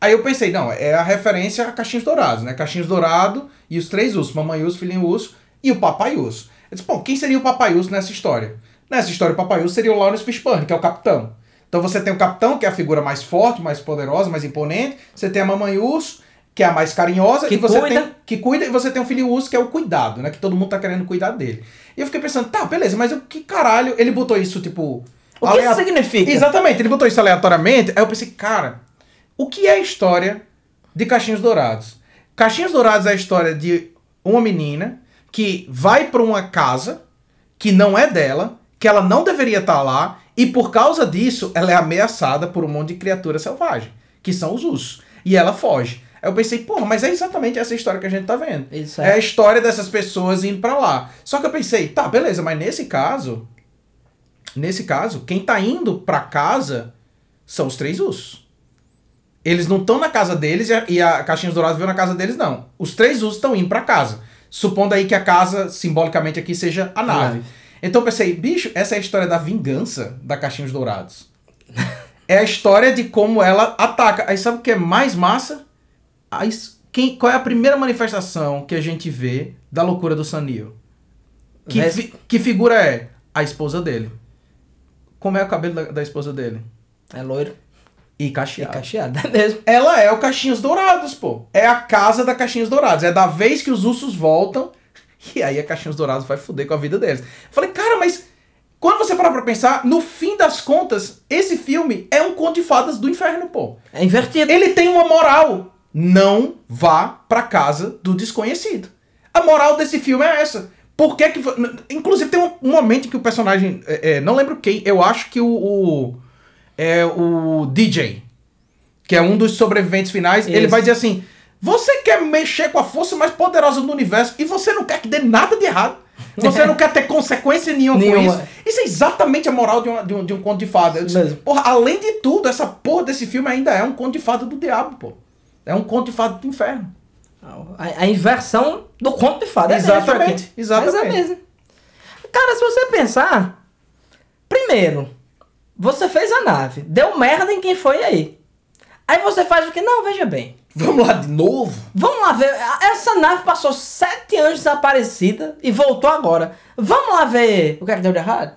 Aí eu pensei, não, é a referência a Caixinhos Dourados, né? Caixinhos Dourado e os três ursos, Mamãe Urso, Filhinho Urso e o Papai Urso. Eu disse, bom, quem seria o Papai Urso nessa história? Nessa história, o Papai Urso seria o Lawrence Fishburne, que é o capitão. Então você tem o capitão, que é a figura mais forte, mais poderosa, mais imponente. Você tem a Mamãe Urso, que é a mais carinhosa. Que e você cuida. Tem, que cuida. E você tem o Filho Urso, que é o cuidado, né? Que todo mundo tá querendo cuidar dele. E eu fiquei pensando, tá, beleza, mas o que caralho... Ele botou isso, tipo... O que isso significa? Exatamente, ele botou isso aleatoriamente. Aí eu pensei, cara, o que é a história de Caixinhos Dourados? Caixinhos Dourados é a história de uma menina que vai pra uma casa que não é dela, que ela não deveria estar lá, e por causa disso ela é ameaçada por um monte de criatura selvagem, que são os ursos. E ela foge. Aí eu pensei, porra, mas é exatamente essa história que a gente tá vendo. Isso É é. a história dessas pessoas indo pra lá. Só que eu pensei, tá, beleza, mas nesse caso, nesse caso, quem tá indo pra casa são os três ursos. Eles não estão na casa deles e a, e a Caixinhos Dourados veio na casa deles, não. Os três ursos estão indo pra casa. Supondo aí que a casa, simbolicamente aqui, seja a nave. nave. Então eu pensei, bicho, essa é a história da vingança da Caixinhos Dourados. é a história de como ela ataca. Aí sabe o que é mais massa? A es- quem, qual é a primeira manifestação que a gente vê da loucura do Sanil? Que, Res- fi- que figura é? A esposa dele. Como é o cabelo da, da esposa dele? É loiro E e cacheado. cacheado. É mesmo. Ela é o Caixinhos Dourados, pô. É a casa da Caixinhos Dourados. É da vez que os ursos voltam. E aí a Caixinhos Dourados vai fuder com a vida deles. Eu falei, cara, mas quando você parar pra pensar, no fim das contas, esse filme é um conto de fadas do inferno, pô. É invertido. Ele tem uma moral. Não vá pra casa do desconhecido. A moral desse filme é essa. Por que que... Inclusive tem um momento em que o personagem... é, é, não lembro quem. Eu acho que o... o- é o DJ. Que é um dos sobreviventes finais. Ele vai dizer assim... Você quer mexer com a força mais poderosa do universo e você não quer que dê nada de errado. Você não quer ter consequência nenhuma, com Nenhuma. isso. Isso é exatamente a moral de, uma- de um, de um conto de fada. Disse. Porra, além de tudo, essa porra desse filme ainda é um conto de fada do diabo, pô. É um conto de fada do inferno. A, a inversão do conto de fada. É Exatamente, Joaquim. exatamente. Mas é mesmo. Cara, se você pensar... Primeiro, você fez a nave. Deu merda em quem foi aí. Aí você faz o que? Não, veja bem. Vamos lá de novo? Vamos lá ver. Essa nave passou sete anos desaparecida e voltou agora. Vamos lá ver o que é que deu de errado?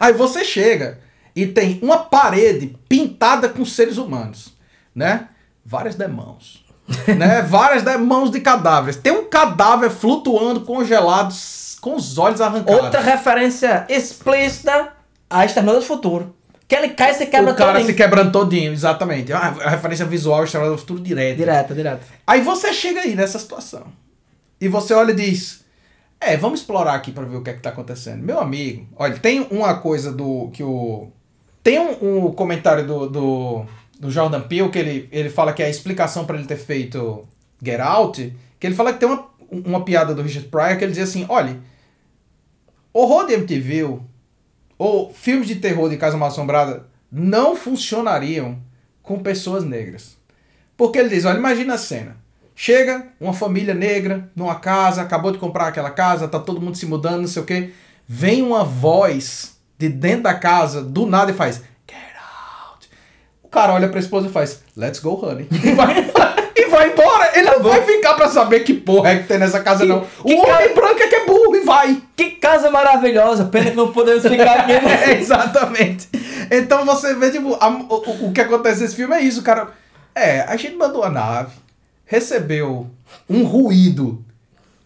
Aí você chega e tem uma parede pintada com seres humanos, né? Várias demãos. né? Várias demãos de cadáveres. Tem um cadáver flutuando, congelado, com os olhos arrancados. Outra referência explícita a Exterminador do Futuro. Que ele cai e se quebra o cara todinho. se quebrando todinho, exatamente. Ah, A referência visual Estrela do Futuro direto. Direto, direto. Aí você chega aí nessa situação. E você olha e diz: É, vamos explorar aqui pra ver o que é que tá acontecendo. Meu amigo, olha, tem uma coisa do. que o. Tem um, um comentário do, do, do Jordan Peele que ele, ele fala que é a explicação pra ele ter feito Get Out, que Que ele fala que tem uma, uma piada do Richard Pryor que ele diz assim: olha, horror de MTV ou filmes de terror de Casa Mal Assombrada não funcionariam com pessoas negras. Porque ele diz: olha, imagina a cena. Chega uma família negra numa casa, acabou de comprar aquela casa, tá todo mundo se mudando, não sei o quê. Vem uma voz de dentro da casa, do nada, e faz: Get out. O cara olha pra esposa e faz: Let's go, honey. E vai, e vai embora. Ele não vai ficar pra saber que porra é que tem nessa casa, não. O que homem cara- branco é que é burro e vai. Que casa maravilhosa, pena que não podemos ficar aqui. É, exatamente. Então você vê, tipo, a- o, o- o que acontece nesse filme é isso, cara. É, a gente mandou a nave, recebeu um ruído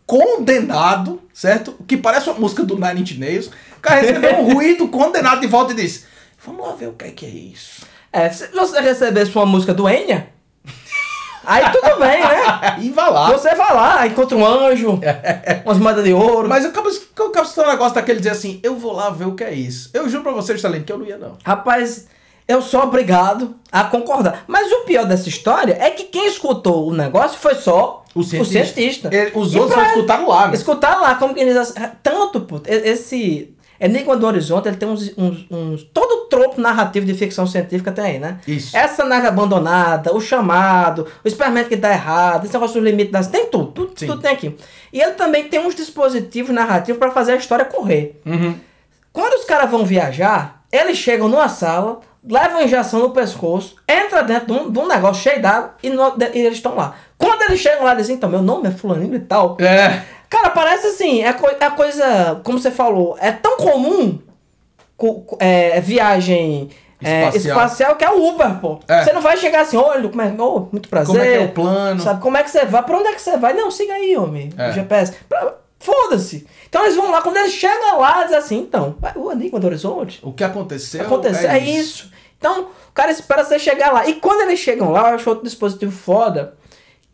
condenado, certo? Que parece uma música do Nine Inch Nails. O cara recebeu um ruído condenado de volta e disse: Vamos lá ver o que é que é isso. É, se você recebesse uma música do Enya, aí tudo bem, né? E vai lá. Você vai lá, encontra um anjo, umas moedas de ouro. Mas eu acabo citando um negócio daquele dizer assim: Eu vou lá ver o que é isso. Eu juro pra vocês, talento, que eu não ia, não. Rapaz, eu sou obrigado a concordar. Mas o pior dessa história é que quem escutou o negócio foi só O o cientista. cientista. Ele- os E outros pra- só escutaram lá, né? Escutaram lá, como que eles... assim, Tanto, pô, e- esse... Enigma do Horizonte, ele tem uns, uns, uns- Todo o tropo narrativo de ficção científica tem aí, né? Isso. Essa nave abandonada, o chamado, o experimento que dá errado, esse negócio do limite das... Tem tudo, tudo, Sim. tudo tem aqui. E ele também tem uns dispositivos narrativos para fazer a história correr. Uhum. Quando os caras vão viajar, eles chegam numa sala, levam a injeção no pescoço, entra dentro de um, de um negócio cheio d'água e, no- de- e eles estão lá. Quando eles chegam lá, dizem, então, meu nome é fulaninho e tal. É. Cara, parece assim, é, coi- é coisa, como você falou, é tão comum co- co- é, viagem é, Espacial. espacial. que é o Uber, pô. É. Você não vai chegar assim, olha, como é, oh, muito prazer. Como é que é o plano? Sabe, como é que você vai? Pra onde é que você vai? Não, siga aí, homem, É. o GPS. Pra- Foda-se. Então eles vão lá, quando eles chegam lá, dizem assim, então, o Enigma do Horizonte. O que aconteceu? Aconteceu, é, isso. Então, o cara espera você chegar lá. E quando eles chegam lá, eu acho outro dispositivo foda,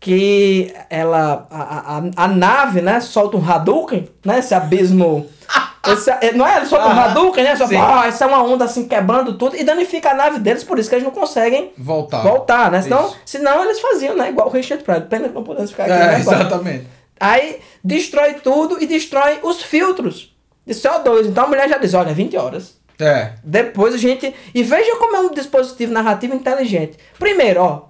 que ela, a, a, a nave, né, solta um Hadouken, né, esse abismo... esse- é, não é? Solta um. Hadouken, né? Só, Sim. ah, isso é uma onda assim, quebrando tudo, e danifica a nave deles, por isso que eles não conseguem Voltar. voltar, né? Senão, Isso. senão eles faziam, né? Igual o Richard Pryor. Pena que não podemos ficar aqui, É, né? agora. exatamente. Aí destrói tudo e destrói os filtros de CO2. Então a mulher já diz: olha, 20 horas. É. Depois a gente. E veja como é um dispositivo narrativo inteligente. Primeiro, ó,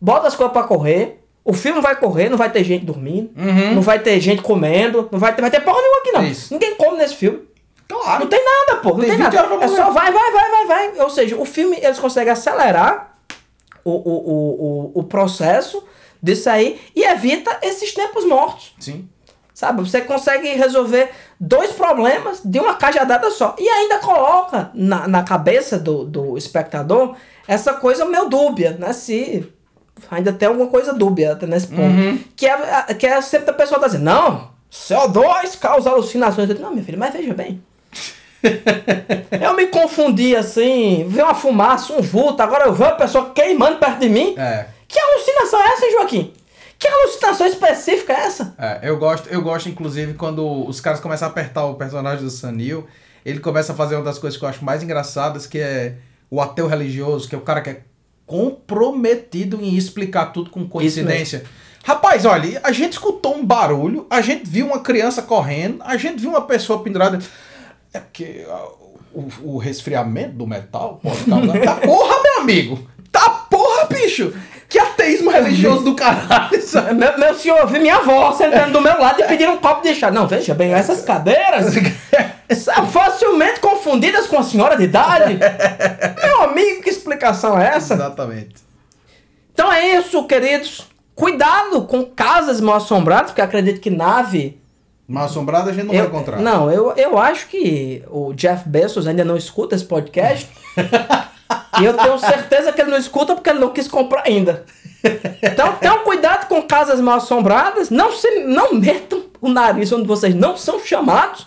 bota as coisas pra correr. O filme vai correr, não vai ter gente dormindo, não vai ter gente comendo, não vai ter, vai ter porra nenhuma aqui, não. Uhum. Isso. Ninguém come nesse filme. Claro. Não tem nada, pô. Não Tem tem, 20 nada. É só vai, vai, vai, vai, vai. Ou seja, o filme, eles conseguem acelerar o, o, o, o, o processo disso aí e evita esses tempos mortos. Sim. Sabe? Você consegue resolver dois problemas de uma cajadada só. E ainda coloca na, na cabeça do, do espectador essa coisa meio dúbia, né? Se ainda tem alguma coisa dúbia até nesse ponto. Uhum. Que, é, que é sempre a pessoa tá dizendo, não, CO2 causa alucinações. Eu digo, não, minha filha, mas veja bem. eu me confundi assim, vi uma fumaça, um vulto, agora eu vejo a pessoa queimando perto de mim. É. Que alucinação é essa, hein, Joaquim? Que alucinação específica é essa? É, eu gosto, eu gosto inclusive quando os caras começam a apertar o personagem do Sanil, ele começa a fazer uma das coisas que eu acho mais engraçadas, que é o ateu religioso, que é o cara que é comprometido em explicar tudo com coincidência. Rapaz, olha, a gente escutou um barulho, a gente viu uma criança correndo, a gente viu uma pessoa pendurada. É porque ah, o, o resfriamento do metal pode causar. Tá porra, meu amigo! Tá porra, bicho! Que ateísmo religioso do caralho! sabe? Meu, meu senhor, eu vi minha avó sentando do meu lado e pediram um copo de chá. Não, veja bem, essas cadeiras são facilmente confundidas com a senhora de idade. Meu amigo, que explicação é essa? Exatamente. Então é isso, queridos. Cuidado com casas mal assombradas, porque acredito que nave. Mal assombrado a gente não eu, vai encontrar. Não, eu, eu acho que o Jeff Bezos ainda não escuta esse podcast. e eu tenho certeza que ele não escuta porque ele não quis comprar ainda. Então tenham cuidado com casas mal assombradas. Não, se, não metam o nariz onde vocês não são chamados